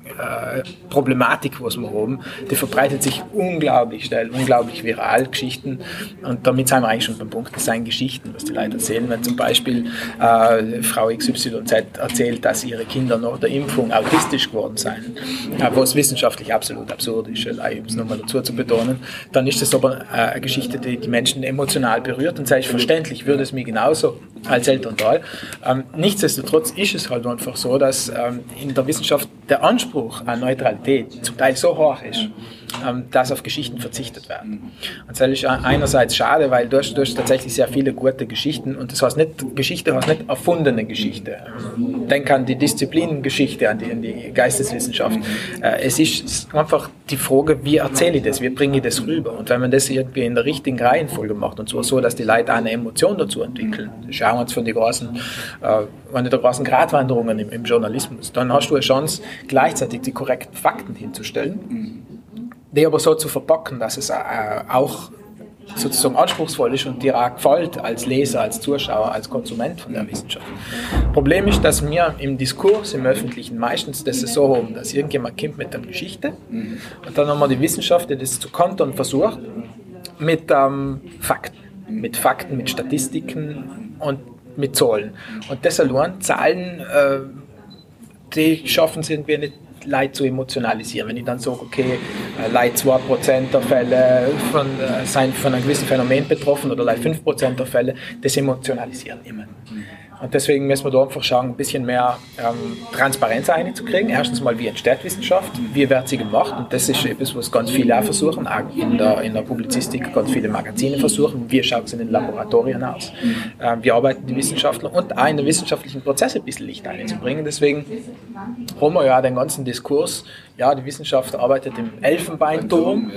Problematik, was wir haben, die verbreitet sich unglaublich schnell, unglaublich viral, Geschichten. Und damit sind wir eigentlich schon beim Punkt, das sind Geschichten, was die Leute erzählen. Wenn zum Beispiel äh, Frau XYZ erzählt, dass ihre Kinder nach der Impfung autistisch geworden seien, äh, was wissenschaftlich absolut absurd ist, äh, um es nochmal dazu zu betonen, dann ist das aber äh, eine Geschichte, die die Menschen emotional berührt und selbstverständlich würde es mir genauso als Elternteil. Ähm, nichtsdestotrotz ist es halt einfach so, dass ähm, in der Wissenschaft der Anspruch an Neutralität zum Teil so hoch ist, ähm, dass auf Geschichten verzichtet werden. Und das ist einerseits schade, weil du hast, tatsächlich sehr viele gute Geschichten und das heißt nicht, Geschichte heißt nicht erfundene Geschichte. Denk an die Disziplinengeschichte, an die, an die Geisteswissenschaft. Äh, es ist einfach die Frage, wie erzähle ich das, wie bringe ich das rüber? Und wenn man das irgendwie in der richtigen Reihenfolge macht und zwar so, dass die Leute eine Emotion dazu entwickeln, schauen wir uns von den großen, äh, der großen Gratwanderungen im, im Journalismus, dann hast du eine Chance, gleichzeitig die korrekten Fakten hinzustellen die aber so zu verpacken, dass es äh, auch sozusagen anspruchsvoll ist und dir auch gefällt als Leser, als Zuschauer, als Konsument von der Wissenschaft. Problem ist, dass wir im Diskurs, im Öffentlichen meistens das so haben, dass irgendjemand kommt mit einer Geschichte und dann haben wir die Wissenschaft, die das zu kontern versucht, mit ähm, Fakten, mit Fakten, mit Statistiken und mit Zahlen. Und das allein, Zahlen, äh, die schaffen es irgendwie nicht, Leute zu emotionalisieren. Wenn ich dann sage, okay, äh, Leute 2% der Fälle von, äh, sind von einem gewissen Phänomen betroffen oder Leute 5% der Fälle, das emotionalisieren immer. Und deswegen müssen wir da einfach schauen, ein bisschen mehr ähm, Transparenz reinzukriegen. Erstens mal, wie entsteht Wissenschaft, wie wird sie gemacht? Und das ist etwas, was ganz viele auch versuchen, auch in der, in der Publizistik ganz viele Magazine versuchen. Wie schaut es in den Laboratorien aus? Ähm, wie arbeiten die Wissenschaftler? Und auch in den wissenschaftlichen Prozess ein bisschen Licht einzubringen. Deswegen haben wir ja den ganzen Diskurs, ja, die Wissenschaft arbeitet im Elfenbeinturm. und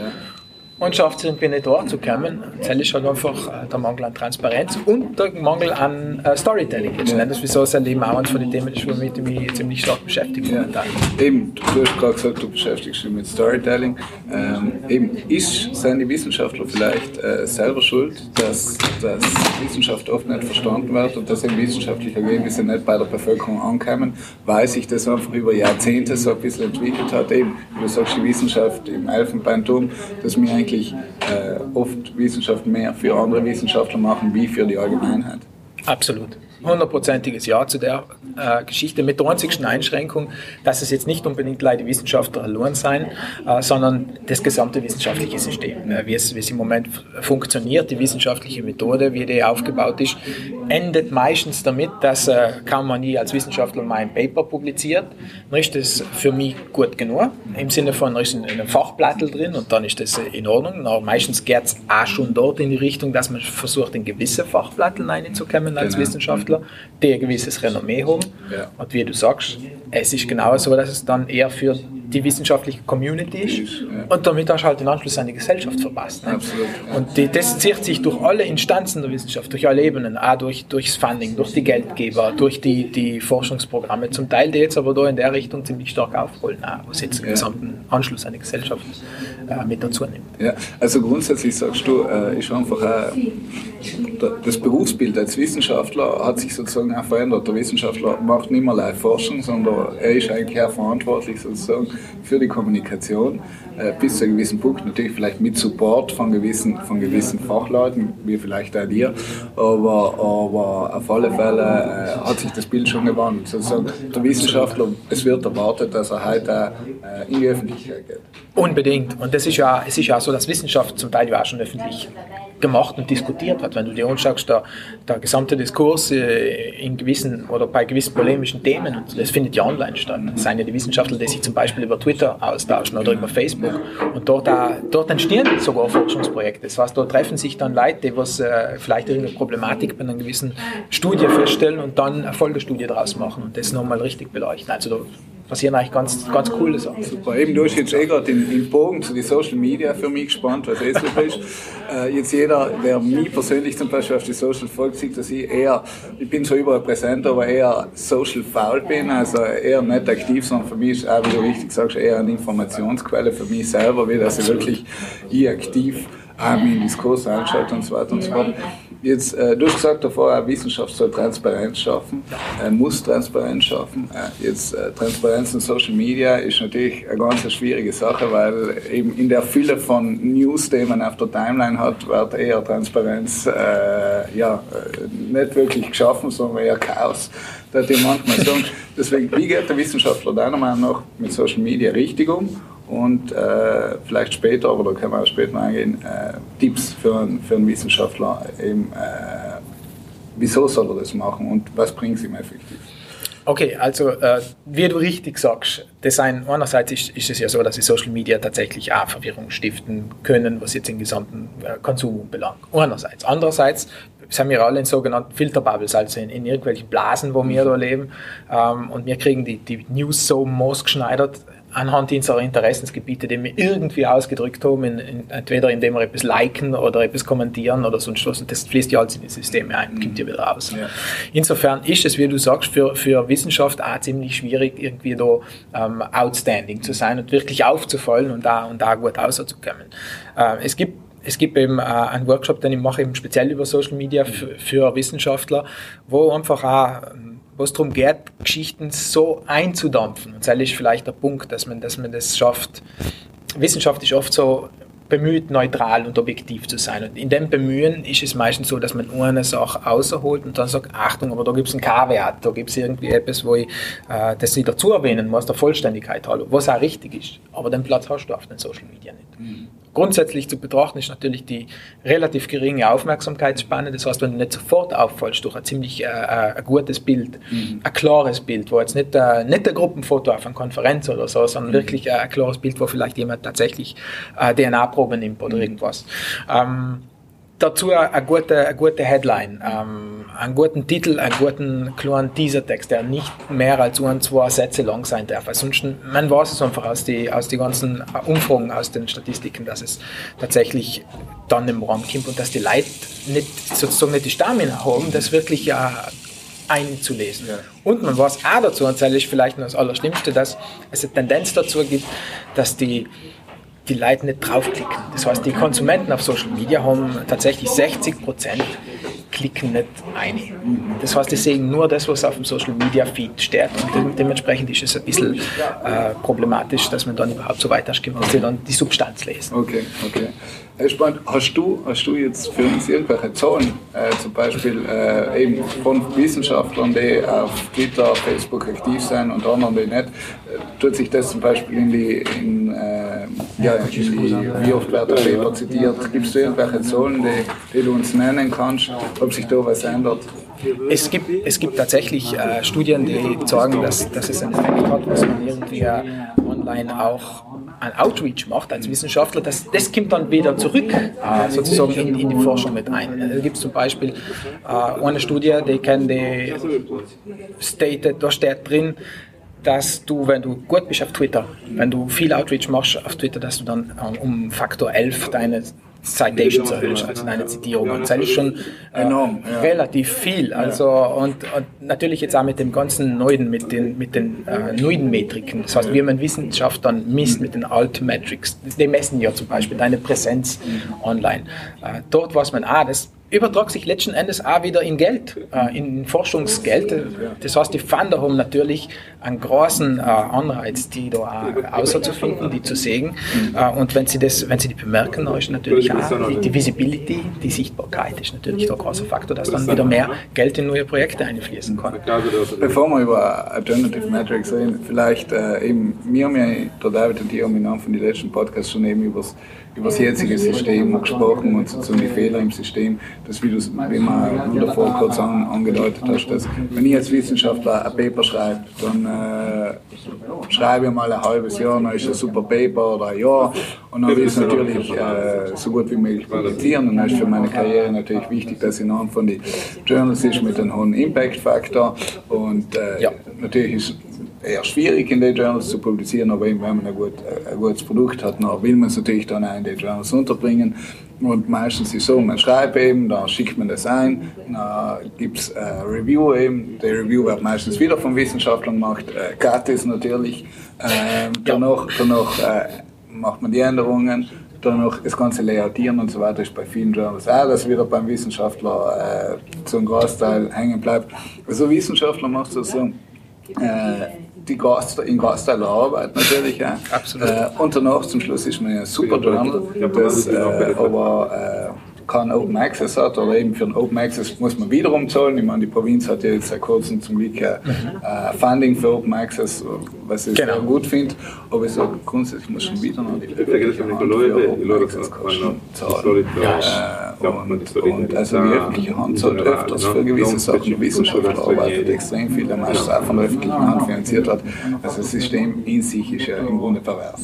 schafft es irgendwie nicht dort zu kommen. Das ist halt einfach äh, der Mangel an Transparenz und der Mangel an äh, Storytelling. Das ist wieso sein Leben auch eines von den Themen ist, womit ich mich ziemlich stark beschäftige momentan. Eben, du hast gerade gesagt, du beschäftigst dich mit Storytelling. Ähm, eben, ist, sind die Wissenschaftler vielleicht äh, selber schuld, dass, dass Wissenschaft oft nicht verstanden wird und dass eben wissenschaftliche Ergebnisse nicht bei der Bevölkerung ankommen, weil sich das einfach über Jahrzehnte so ein bisschen entwickelt hat. Eben, wie du sagst, die Wissenschaft im Elfenbeinturm, dass wir eigentlich äh, oft Wissenschaft mehr für andere Wissenschaftler machen, wie für die Allgemeinheit. Absolut. Hundertprozentiges Ja zu der äh, Geschichte mit der einzigsten Einschränkung, dass es jetzt nicht unbedingt leider die Wissenschaftler allein sein, äh, sondern das gesamte wissenschaftliche System. Äh, wie, es, wie es im Moment funktioniert, die wissenschaftliche Methode, wie die aufgebaut ist, endet meistens damit, dass äh, kaum man nie als Wissenschaftler mal ein Paper publiziert. Dann ist das für mich gut genug, im Sinne von, ist ein, ein Fachblattel drin und dann ist das in Ordnung. Aber meistens geht es auch schon dort in die Richtung, dass man versucht, in gewisse Fachblatteln reinzukommen als Genau. Wissenschaftler, die ein gewisses Renommee haben. Ja. Und wie du sagst, es ist genau so, dass es dann eher für die wissenschaftliche Community ist. Ja. Und damit hast du halt den Anschluss an die Gesellschaft verpasst. Ne? Absolut, ja. Und die, das zieht sich durch alle Instanzen der Wissenschaft, durch alle Ebenen, auch durch, durchs Funding, durch die Geldgeber, durch die, die Forschungsprogramme, zum Teil die jetzt aber da in der Richtung ziemlich stark aufholen, auch, was jetzt den Ja. gesamten Anschluss an die Gesellschaft äh, mit dazu nimmt. Ja, also grundsätzlich sagst du, äh, ist einfach auch, da- das Berufsbild als Wissenschaftler hat sich sozusagen auch verändert. Der Wissenschaftler macht nicht mehr live Forschung, sondern er ist eigentlich auch verantwortlich sozusagen für die Kommunikation äh, bis zu einem gewissen Punkt. Natürlich vielleicht mit Support von gewissen, von gewissen Fachleuten, wie vielleicht auch dir, aber, aber auf alle Fälle äh, hat sich das Bild schon gewandelt. Sozusagen der Wissenschaftler, es wird erwartet, dass er heute äh, in die Öffentlichkeit geht. Unbedingt. Und das ist ja, es ist ja so, dass Wissenschaft zum Teil ja auch schon öffentlich gemacht und diskutiert hat. Wenn du dir anschaust, der, der gesamte Diskurs äh, in gewissen oder bei gewissen polemischen Themen, und das findet ja online statt. Das sind ja die Wissenschaftler, die sich zum Beispiel über Twitter austauschen oder über Facebook. Und dort, auch, dort entstehen sogar Forschungsprojekte. Das heißt, dort treffen sich dann Leute, die was, äh, vielleicht irgendeine Problematik bei einer gewissen Studie feststellen und dann eine Folgestudie daraus machen und das nochmal richtig beleuchten. Also da passieren eigentlich ganz, ganz coole Sachen. Super, eben du hast jetzt eh gerade den, den Bogen zu den Social Media für mich gespannt, was eh super ist. Äh, jetzt jeder, der mich persönlich zum Beispiel auf die Social folgt, sieht, dass ich eher, ich bin zwar überall präsent, aber eher social faul bin, also eher nicht aktiv, sondern für mich ist auch, wie du richtig sagst, eher eine Informationsquelle für mich selber, wie dass ich wirklich ich aktiv in Diskurs einschalte und so weiter und so fort. Jetzt, äh, du hast gesagt davor, Wissenschaft soll Transparenz schaffen, äh, muss Transparenz schaffen. Äh, jetzt äh, Transparenz in Social Media ist natürlich eine ganz schwierige Sache, weil eben in der Fülle von News, die man auf der Timeline hat, wird eher Transparenz äh, ja, äh, nicht wirklich geschaffen, sondern eher Chaos. Da ich manchmal sagen. Deswegen, wie geht der Wissenschaftler deiner Meinung nach mit Social Media richtig um? Und äh, vielleicht später, aber da können wir auch später noch eingehen, äh, Tipps für einen, für einen Wissenschaftler, eben, äh, wieso soll er das machen und was bringt es ihm effektiv? Okay, also äh, wie du richtig sagst, das ein, einerseits ist, ist es ja so, dass die Social Media tatsächlich auch Verwirrung stiften können, was jetzt den gesamten äh, Konsum belangt. Einerseits. Andererseits sind wir alle in sogenannten Filterbubbles, also in, in irgendwelchen Blasen, wo wir da leben. Ähm, und wir kriegen die, die News so maßgeschneidert anhand unserer Interessensgebiete, die wir irgendwie ausgedrückt haben, in, in, entweder indem wir etwas liken oder etwas kommentieren oder sonst was. Und das fließt ja alles in die Systeme ein und kommt ja wieder raus. Ja. Insofern ist es, wie du sagst, für, für Wissenschaft auch ziemlich schwierig, irgendwie da ähm, outstanding zu sein und wirklich aufzufallen und da, und da gut rauszukommen. Äh, es gibt es gibt eben äh, einen Workshop, den ich mache eben speziell über Social Media für, für Wissenschaftler, wo einfach auch, es darum geht, Geschichten so einzudampfen. Und das ist vielleicht der Punkt, dass man, dass man das schafft. Wissenschaft ist oft so bemüht, neutral und objektiv zu sein. Und in dem Bemühen ist es meistens so, dass man eine Sache außerholt und dann sagt, Achtung, aber da gibt es einen K-Wert, da gibt es irgendwie etwas, wo ich äh, das nicht dazu erwähnen muss, der Vollständigkeit halber, was auch richtig ist. Aber den Platz hast du auf den Social Media nicht. Grundsätzlich zu betrachten ist natürlich die relativ geringe Aufmerksamkeitsspanne. Das heißt, wenn du nicht sofort auffallst durch ein ziemlich äh, äh, ein gutes Bild, ein klares Bild, wo jetzt nicht, äh, nicht ein Gruppenfoto auf einer Konferenz oder so, sondern wirklich äh, ein klares Bild, wo vielleicht jemand tatsächlich äh, DNA-Probe nimmt oder irgendwas. Ähm, dazu eine gute, eine gute Headline, ähm, einen guten Titel, einen guten kleinen Teasertext, der nicht mehr als ein, zwei Sätze lang sein darf. Sonst, man weiß es einfach aus den aus die ganzen Umfragen, aus den Statistiken, dass es tatsächlich dann im Raum kommt und dass die Leute nicht, sozusagen nicht die Stamina haben, das wirklich ja einzulesen. Und man weiß auch dazu, und das ist vielleicht noch das Allerschlimmste, dass es eine Tendenz dazu gibt, dass die die Leute nicht draufklicken. Das heißt, die Konsumenten auf Social Media haben tatsächlich 60 Prozent klicken nicht ein. Das heißt, die sehen nur das, was auf dem Social Media Feed steht. Und dementsprechend ist es ein bisschen äh, problematisch, dass man dann überhaupt so weiterkommt und sie dann die Substanz lesen. Okay, okay. Spahn, hast du, hast du jetzt für uns irgendwelche Zahlen, äh, zum Beispiel äh, eben von Wissenschaftlern, die auf Twitter, Facebook aktiv sind und anderen, die nicht, äh, tut sich das zum Beispiel in die, in, äh, ja, in die wie oft wird der Paper zitiert? Gibt es irgendwelche Zahlen, die, die du uns nennen kannst, ob sich da was ändert? Es gibt, es gibt tatsächlich äh, Studien, die sagen, dass, dass es einen Effekt hat, was man irgendwie äh, online auch ein Outreach macht als Wissenschaftler, das, das kommt dann wieder zurück äh, sozusagen in, in, die Forschung mit ein. Da gibt es zum Beispiel äh, eine Studie, die kennen die stated, da steht drin, dass du, wenn du gut bist auf Twitter, wenn du viel Outreach machst auf Twitter, dass du dann äh, um Faktor 11 deine Citations erhöhst, also deine Zitierungen. Das ist schon äh, enorm, ja. relativ viel. Also und, und, natürlich jetzt auch mit dem ganzen Neuen, mit den mit den äh, neuen Metriken. Das heißt, wie man Wissenschaft dann misst mit den Alt Metrics. Die messen ja zum Beispiel deine Präsenz online. Äh, dort weiß man, ah, das übertragt sich letzten Endes auch wieder in Geld, äh, in Forschungsgeld. Das heißt, die Funder haben natürlich einen großen äh, Anreiz, die da auszufinden, die zu sehen. Äh, und wenn sie, das, wenn sie die bemerken, dann ist natürlich auch die, die Visibility, die Sichtbarkeit ist natürlich da ein großer Faktor, dass dann wieder mehr Geld in neue Projekte einfließen kann. Bevor wir über Alternative Metrics reden, vielleicht äh, eben, wir haben ja, der David und ich haben im Namen von den letzten Podcasts schon eben über das über das jetzige System gesprochen und sozusagen die Fehler im System, das wie du man davor kurz an, angedeutet hast, dass wenn ich als Wissenschaftler ein Paper schreibe, dann äh, schreibe ich mal ein halbes Jahr, dann ist ein super Paper oder ein Jahr und dann will ich es natürlich äh, so gut wie möglich publizieren und dann ist für meine Karriere natürlich wichtig, dass ich noch von den Journals ist mit einem hohen Impact-Faktor und äh, ja. natürlich ist eher schwierig in den Journals zu publizieren, aber eben, wenn man ein, gut, ein gutes Produkt hat, dann will man es natürlich dann auch den Journals unterbringen. Und meistens ist es so, man schreibt eben, dann schickt man das ein, dann gibt es ein Review eben. Der Review wird meistens wieder von Wissenschaftlern gemacht, äh, gratis natürlich. Ähm, danach danach äh, macht man die Änderungen danach das ganze Layoutieren und so weiter ist bei vielen Journals auch, dass wieder beim Wissenschaftler äh, ein Großteil hängen bleibt. Also Wissenschaftler macht es so, äh, die Gast, in Gastteilarbeit natürlich. Ja. Absolut. Äh, und danach zum Schluss ist man ein super das äh, aber äh, kein Open Access hat oder eben für ein Open Access muss man wiederum zahlen. Ich meine, die Provinz hat ja jetzt seit kurzem zum Glück äh, mhm. Funding für Open Access, was ich genau. sehr gut finde. Aber ich sage, grundsätzlich muss schon wieder noch die öffentliche Hand für Open Access Kosten zahlen. Äh, und, und also die öffentliche Hand zahlt öfters für gewisse Sachen. Die Wissenschaft arbeitet extrem viel, der meistens auch von der öffentlichen Hand finanziert hat. Also das System in sich ist ja im Grunde pervers.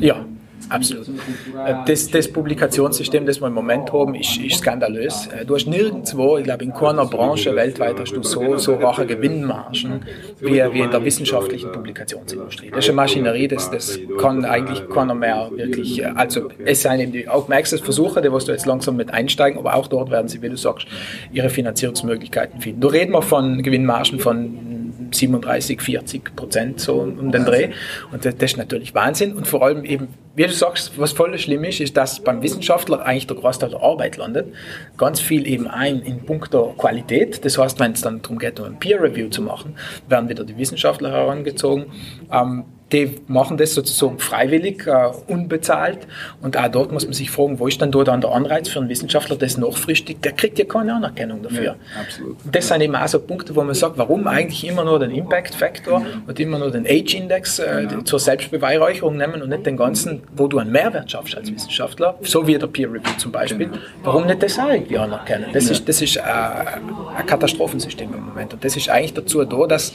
Ja. Absolut. Äh, das, das, Publikationssystem, das wir im Moment haben, ist, ist skandalös. Äh, du hast nirgendwo, ich glaube in keiner Branche weltweit hast du so, so hohe Gewinnmargen wie, wie in der wissenschaftlichen Publikationsindustrie. Das ist eine Maschinerie, das, das kann eigentlich keiner mehr wirklich, äh, also es seien eben die Open Access Versuche, die wirst du jetzt langsam mit einsteigen, aber auch dort werden sie, wie du sagst, ihre Finanzierungsmöglichkeiten finden. Du reden wir von Gewinnmargen von 37, 40 Prozent so um den Dreh. Und das, das ist natürlich Wahnsinn. Und vor allem eben, wie du sagst, was voll schlimm ist, ist, dass beim Wissenschaftler eigentlich der Großteil der Arbeit landet. Ganz viel eben ein in puncto Qualität. Das heißt, wenn es dann darum geht, um ein Peer Review zu machen, werden wieder die Wissenschaftler herangezogen. Ähm, die machen das sozusagen freiwillig, äh, unbezahlt. Und auch dort muss man sich fragen, wo ist dann dort dann der Anreiz für einen Wissenschaftler, das nachfristig, der kriegt ja keine Anerkennung dafür. Ja, absolut. Das sind eben auch so Punkte, wo man sagt, warum eigentlich immer nur den Impact Factor und immer nur den Age Index äh, ja. zur Selbstbeweihräucherung nehmen und nicht den ganzen, wo du einen Mehrwert schaffst als Wissenschaftler, so wie der Peer Review zum Beispiel. Genau. Warum nicht das auch irgendwie anerkennen? Das ja. ist, das ist äh, ein Katastrophensystem im Moment. Und das ist eigentlich dazu da, dass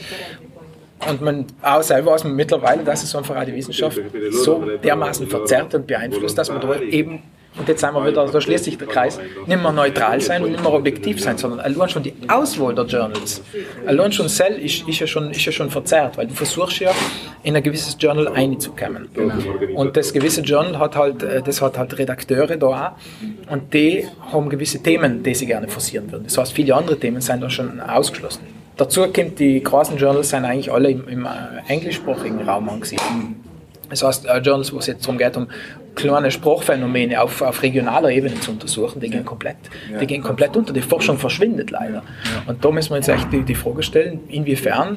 und man auch selber weiß man mittlerweile, dass es einfach auch die Wissenschaft so dermaßen verzerrt und beeinflusst, dass man da eben und jetzt sind wir wieder, da schließt sich der Kreis, nicht mehr neutral sein und nicht mehr objektiv sein, sondern allein schon die Auswahl der Journals, allein schon Cell ist, ist, ja schon, ist ja schon verzerrt, weil du versuchst ja in ein gewisses Journal einzukommen. Und das gewisse Journal hat halt, äh, das hat halt Redakteure da auch und die haben gewisse Themen, die sie gerne forcieren würden. Das heißt, viele andere Themen sind da schon ausgeschlossen. Dazu kommt, die großen Journals sind eigentlich alle im, im äh, englischsprachigen Raum angesiedelt. Das heißt, äh, Journals, wo es jetzt darum geht, um kleine Sprachphänomene auf, auf regionaler Ebene zu untersuchen, die gehen komplett, die gehen komplett unter. Die Forschung verschwindet leider. Und da müssen wir uns echt die, die Frage stellen, inwiefern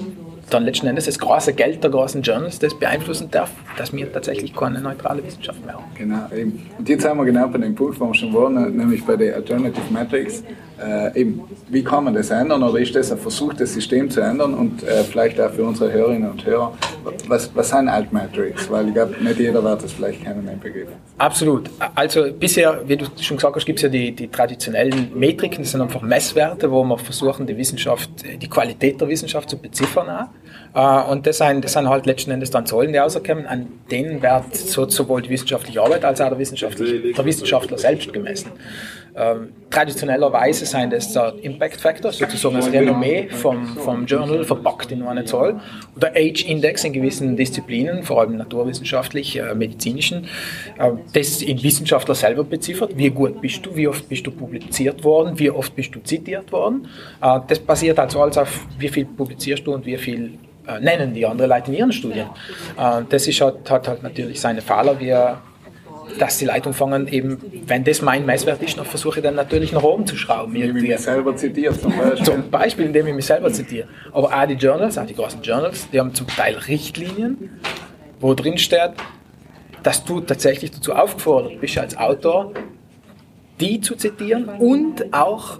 dann letzten Endes das große Geld der großen Journals das beeinflussen darf, dass wir tatsächlich keine neutrale Wissenschaft mehr haben. Genau, eben. Und jetzt sind wir genau bei dem Punkt, wo wir schon waren, nämlich bei den Alternative Metrics. Äh, eben, wie kann man das ändern oder ist das ein Versuch, das System zu ändern und äh, vielleicht auch für unsere Hörerinnen und Hörer, was, was sind Altmetrics? Weil ich glaube, nicht jeder wird das vielleicht kennen, den Begriff. Absolut. Also bisher, wie du schon gesagt hast, gibt es ja die, die traditionellen Metriken, das sind einfach Messwerte, wo wir versuchen, die Wissenschaft, die Qualität der Wissenschaft zu beziffern. Auch. Äh, und das sind, das sind halt letzten Endes dann Zahlen, die rauskommen, an denen wird sowohl die wissenschaftliche Arbeit als auch der, wissenschaftliche, der Wissenschaftler selbst gemessen. Ähm, traditionellerweise sind das der Impact Factor, sozusagen das Renommee vom, vom Journal verpackt in eine Zahl. Oder Age Index in gewissen Disziplinen, vor allem naturwissenschaftlich, äh, medizinischen. Äh, das in Wissenschaftler selber beziffert. Wie gut bist du? Wie oft bist du publiziert worden? Wie oft bist du zitiert worden? Äh, das basiert also alles auf, wie viel publizierst du und wie viel äh, nennen die anderen Leute in ihren Studien. Äh, das ist halt, hat halt natürlich seine Fehler, wie dass die Leute anfangen, eben, wenn das mein Messwert ist, dann versuche ich dann natürlich nach oben zu schrauben. Indem ich mich selber zitiere zum Beispiel. Zum Beispiel, indem ich mich selber zitiere. Aber auch die Journals, auch die großen Journals, die haben zum Teil Richtlinien, wo drin steht, dass du tatsächlich dazu aufgefordert bist, als Autor, die zu zitieren und auch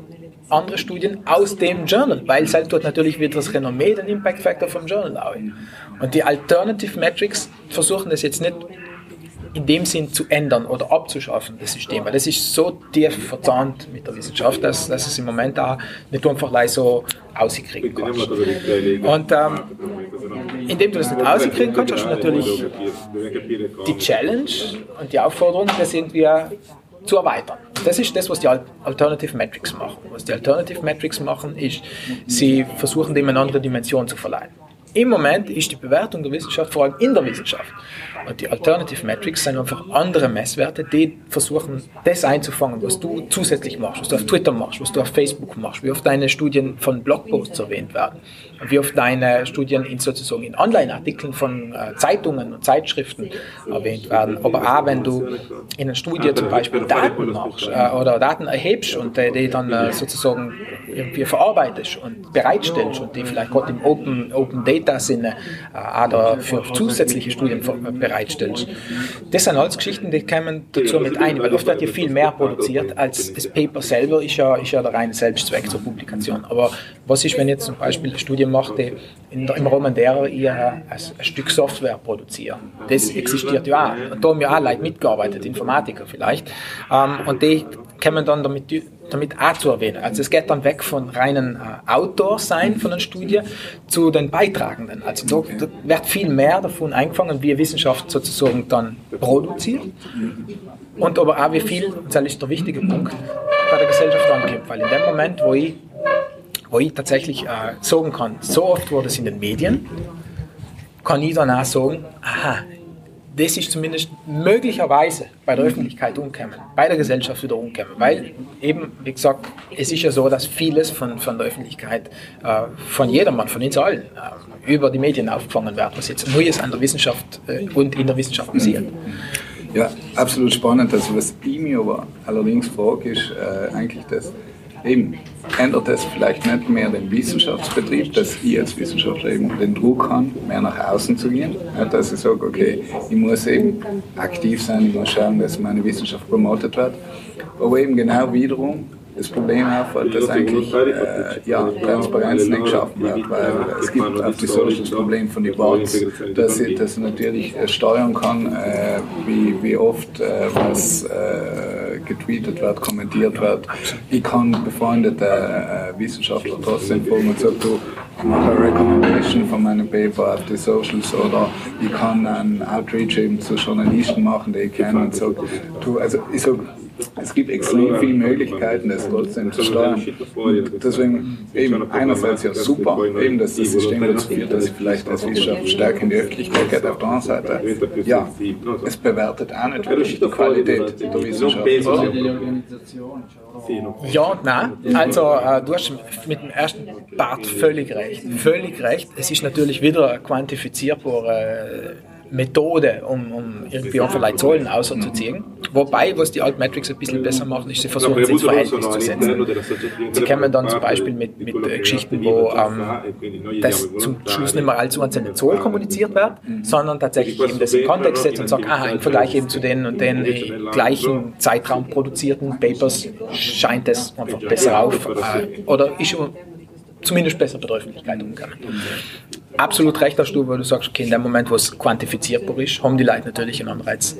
andere Studien aus dem Journal, weil es halt dort natürlich wieder das Renommee, den Impact Factor vom Journal auch. Und die Alternative Metrics versuchen das jetzt nicht in dem Sinn zu ändern oder abzuschaffen, das System. Weil das ist so tief verzahnt mit der Wissenschaft, dass, dass es im Moment auch nicht einfach so auskriegen kannst. Und ähm, indem du das nicht auskriegen kannst, hast du natürlich die Challenge und die Aufforderung, das irgendwie zu erweitern. Das ist das, was die Alternative Metrics machen. Was die Alternative Metrics machen, ist, sie versuchen dem eine andere Dimension zu verleihen. Im Moment ist die Bewertung der Wissenschaft vor allem in der Wissenschaft. Und die Alternative Metrics sind einfach andere Messwerte, die versuchen, das einzufangen, was du zusätzlich machst, was du auf Twitter machst, was du auf Facebook machst, wie oft deine Studien von Blogposts erwähnt werden, wie oft deine Studien in sozusagen in Online-Artikeln von äh, Zeitungen und Zeitschriften erwähnt werden. Aber auch wenn du in einer Studie zum Beispiel Daten machst äh, oder Daten erhebst und die dann äh, sozusagen irgendwie verarbeitest und bereitstellst und die vielleicht gerade im Open, Open Data Sinne oder für zusätzliche Studien bereitstellst. Das sind alles Geschichten, die kommen dazu mit ein, weil oft wird ja viel mehr produziert als das Paper selber ist ja, ist ja der reine Selbstzweck zur Publikation. Aber was ist, wenn jetzt zum Beispiel eine Studie macht, die in im Rahmen derer ihr ein, ein, Stück Software produzieren? Das existiert ja auch. Da haben ja auch Leute mitgearbeitet, Informatiker vielleicht. Ähm, und die kommen dann damit damit auch zu erwähnen. Also es geht dann weg von reinen äh, Autor sein von einer Studie zu den Beitragenden. Also da, da wird viel mehr davon eingefangen, wie Wissenschaft sozusagen dann produziert und aber auch wie viel, und das ist der wichtige Punkt, bei der Gesellschaft ankommt. Weil in dem Moment, wo ich, wo ich tatsächlich äh, sagen kann, so oft wurde es in den Medien, kann ich dann auch sagen, aha, das ist zumindest möglicherweise bei der Öffentlichkeit umkommen, bei der Gesellschaft wieder umkommen. Weil eben, wie gesagt, es ist ja so, dass vieles von, von der Öffentlichkeit, äh, von jedermann, von uns allen, äh, über die Medien aufgefangen wird, was jetzt Neues an der Wissenschaft äh, und in der Wissenschaft passiert. Ja, absolut spannend. Also was ich mir aber allerdings frage, ist äh, eigentlich das, eben, ändert das vielleicht nicht mehr den Wissenschaftsbetrieb, dass ich als Wissenschaftler eben den Druck habe, mehr nach außen zu gehen. Dass ich sage, okay, ich muss eben aktiv sein, ich muss schauen, dass meine Wissenschaft promotet wird. Aber eben genau wiederum das Problem auffällt, dass eigentlich äh, ja, Transparenz nicht geschaffen wird, weil es gibt auch die Socials Problem von den Bots, dass ich das natürlich äh, steuern kann, äh, wie, wie oft äh, was äh, getweetet wird, kommentiert wird. Ich kann befreundete äh, Wissenschaftler trotzdem fragen und sagen, du, mache eine Recommendation von meinem Paper auf die Socials oder ich kann einen Outreach eben zu Journalisten machen, die ich kenne und sage, du, also ich sage, es gibt extrem viele Möglichkeiten, das trotzdem zu steuern. Und deswegen eben einerseits ja super, eben, dass das System dazu führt, dass vielleicht als Wissenschaft stärker in die Öffentlichkeit geht. Auf der anderen Seite, ja, es bewertet auch nicht wirklich die Qualität der Wissenschaft. Ja und nein. Also äh, du hast mit dem ersten Part völlig recht. Völlig recht. Es ist natürlich wieder eine quantifizierbare Methode, um, um irgendwie einfach Leute Zahlen auszuziehen. Wobei, was die Altmetrics ein bisschen besser machen, ist, sie versuchen es ins Verhältnis zu setzen. Sie kommen dann zum Beispiel mit, mit äh, Geschichten, wo ähm, das zum Schluss nicht mehr als einzelne Zahl kommuniziert wird, sondern tatsächlich eben das in Kontext setzt und sagt, aha, im Vergleich eben zu den und den gleichen Zeitraum produzierten Papers scheint es einfach besser auf äh, oder ist zumindest besser bei der Öffentlichkeit umgegangen. Absolut recht hast du, wo du sagst, okay, in dem Moment, wo es quantifizierbar ist, haben die Leute natürlich einen Anreiz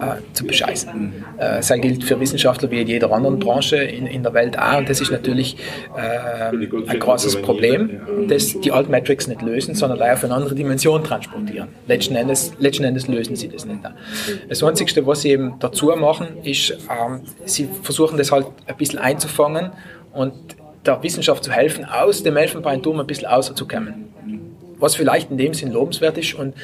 äh, zu bescheißen. Äh, das gilt für Wissenschaftler wie in jeder anderen Branche in, in der Welt auch und das ist natürlich äh, ein großes Problem, das die Altmetrics nicht lösen, sondern leider auf eine andere Dimension transportieren. Letzten Endes, letzten Endes lösen sie das nicht. Das Einzige, was sie eben dazu machen, ist, ähm, sie versuchen das halt ein bisschen einzufangen und der Wissenschaft zu helfen, aus dem Elfenbeinturm ein bisschen rauszukommen. Was vielleicht in dem Sinn lobenswert ist. Und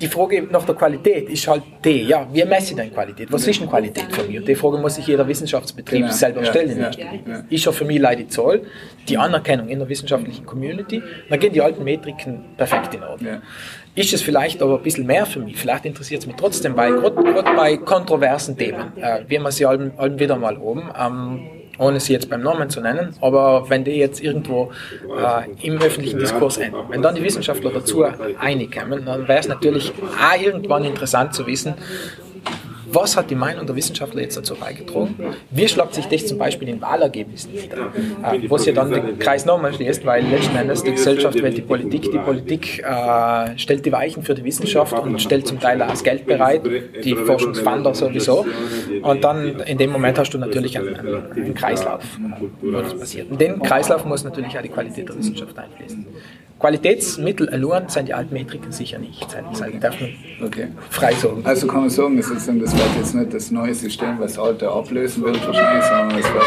die Frage nach der Qualität ist halt die, ja, wie messe ich denn Qualität? Was ist denn Qualität für mich? Und die Frage muss sich jeder Wissenschaftsbetrieb Genau. selber Ja, stellen. ja. Ist ja für mich leider die Zahl, die Anerkennung in der wissenschaftlichen Community, dann gehen die alten Metriken perfekt in Ordnung. Ist es vielleicht aber ein bisschen mehr für mich? Vielleicht interessiert es mich trotzdem, weil gerade bei kontroversen Themen, äh, wie man sie allem, allem wieder mal oben, ähm, ohne sie jetzt beim Namen zu nennen, aber wenn die jetzt irgendwo äh, im öffentlichen Diskurs enden, wenn dann die Wissenschaftler dazu einig kommen, dann wäre es natürlich auch irgendwann interessant zu wissen, was hat die Meinung der Wissenschaftler jetzt dazu beigetragen? Wie schlagt sich das zum Beispiel in Wahlergebnissen nieder? Äh, wo sie dann den Kreis nochmal schließt, weil letzten Endes die Gesellschaft wählt die Politik, die Politik äh, stellt die Weichen für die Wissenschaft und stellt zum Teil auch das Geld bereit, die Forschungsfunder sowieso. Und dann in dem Moment hast du natürlich einen, einen, Kreislauf, wo das passiert. In den Kreislauf muss natürlich auch die Qualität der Wissenschaft einfließen. Qualitätsmittel allein sind die Altmetriken sicher nicht. Das darf man Okay. frei sagen. Also kann man sagen, das, ist, das wird jetzt nicht das neue System, was alte ablösen wird wahrscheinlich, sondern es wird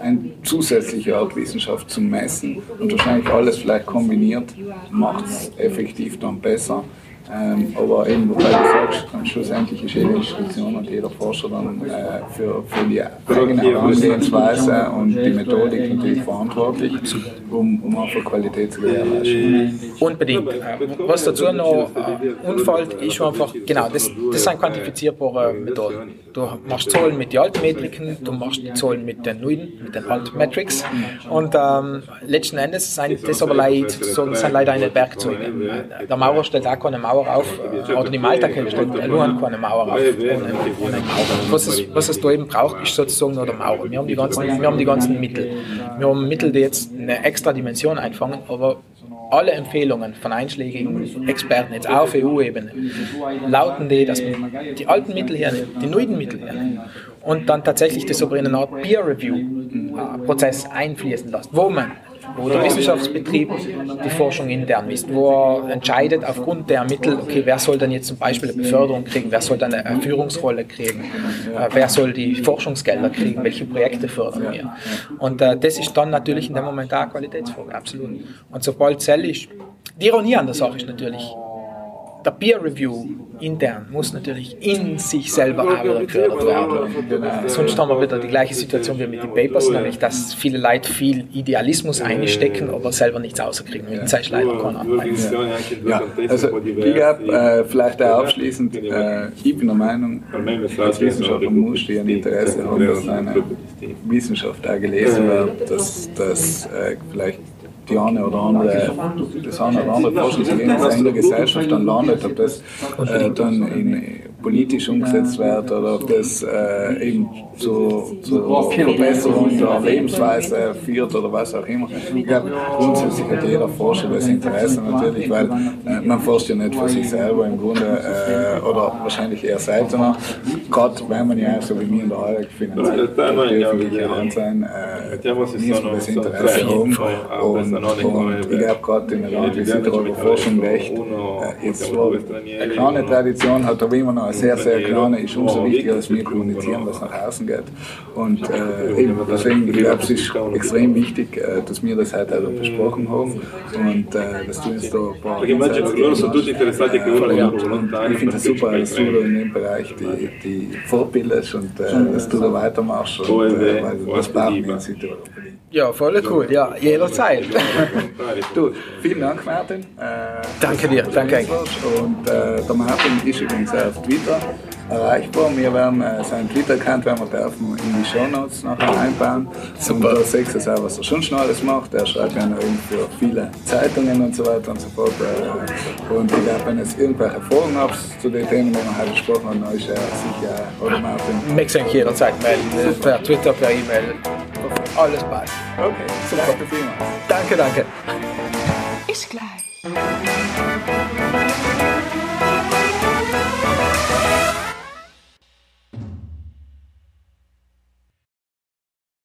ein zusätzliche Art Wissenschaft zum Messen und wahrscheinlich alles vielleicht kombiniert macht es effektiv dann besser. Ähm, aber eben, wobei du sagst, schlussendlich ist jede Institution und jeder Forscher dann äh, für, für die eigene Herangehensweise und die Methodik natürlich verantwortlich, um, um einfach Qualität zu gewährleisten. Unbedingt. Äh, Was dazu noch äh, unfällt, ist einfach, genau, das, das sind quantifizierbare Methoden. Du machst Zahlen mit den Altmetriken, du machst Zahlen mit den neuen, mit den Altmetrics und ähm, letzten Endes sind das aber leid, sozusagen, sind leider eine Werkzeuge. Der Maurer stellt auch keine Mauer auf, äh, oder die Malterkette stellt nur keine Mauer auf, ohne, Mauer. Was es, was es da eben braucht, ist sozusagen nur der Mauer. Wir haben die ganzen, wir haben die ganzen Mittel. Wir haben Mittel, die jetzt eine extra Dimension einfangen, aber alle Empfehlungen von einschlägigen Experten, jetzt auf EU-Ebene, lauten die, dass man die alten Mittel hernimmt, die neuen Mittel hernimmt und dann tatsächlich das aber in eine Art Peer-Review-Prozess einfließen lässt, wo man wo der Wissenschaftsbetrieb die Forschung intern misst, wo er entscheidet aufgrund der Mittel, okay, wer soll dann jetzt zum Beispiel eine Beförderung kriegen, wer soll dann eine Führungsrolle kriegen, äh, wer soll die Forschungsgelder kriegen, welche Projekte fördern wir. Und äh, das ist dann natürlich in dem Moment auch eine Qualitätsfrage, absolut. Und sobald Zell ist, die Ironie an der Sache ist natürlich, der Peer Review intern muss natürlich in sich selber auch wieder gefördert werden. Äh, sonst haben wir wieder die gleiche Situation wie mit den Papers, nämlich dass viele Leute viel Idealismus einstecken, aber selber nichts rauskriegen. Und das ist leider kein Anreiz. Ja, also ich glaube, äh, vielleicht auch abschließend, äh, ich bin der Meinung, als Wissenschaftler musst du ja ein Interesse haben, dass eine Wissenschaft auch gelesen wird, dass, dass äh, vielleicht die eine oder andere, das eine oder andere Forschungsergebnis in der Gesellschaft dann landet, ob das äh, dann in, politisch umgesetzt wird oder ob das äh, eben zu, zur Verbesserung der Lebensweise führt oder was auch immer. Ich glaube, grundsätzlich hat jeder Forscher das Interesse natürlich, weil äh, man forscht ja nicht für sich selber im Grunde äh, oder wahrscheinlich eher seltener. Gerade wenn man ja so wie mir in der die öffentliche Hand sein, äh, muss man das Interesse haben. Und, und ich glaube gerade in der Südtiroler Forschung recht, äh, jetzt eine kleine Tradition hat, aber immer noch eine sehr, sehr kleine ist, umso wichtiger, dass wir kommunizieren, was nach außen geht. Und äh, eben, deswegen, ich glaube, es ist extrem wichtig, äh, dass wir das heute auch besprochen haben und äh, dass du uns da ein paar uno Äh, ich finde es super, dass du da in dem Bereich die, die Vorbilder und äh, dass du da weitermachst. Und, äh, das brauchen wir in Südtirol. Ja, voll cool. Ja, jederzeit. Du, vielen Dank, Martin. Äh, Danke dir, danke. Und äh, der Martin ist übrigens auf Twitter erreichbar. Wir werden äh, seinen Twitter-Account werden wir dürfen in die Shownotes nachher einbauen. Super. Und da siehst du auch, was er schon schon alles macht. Er schreibt ja noch für viele Zeitungen und so weiter und so fort. Äh, und ich glaube, wenn ihr jetzt irgendwelche Fragen habt zu den Themen, die wir heute besprochen haben, dann ist er sicher, oder Martin? Mich eigentlich jederzeit melden. Per Twitter, per E-Mail. Alles passt. Okay, super. Danke vielmals. Danke, danke. Ist gleich.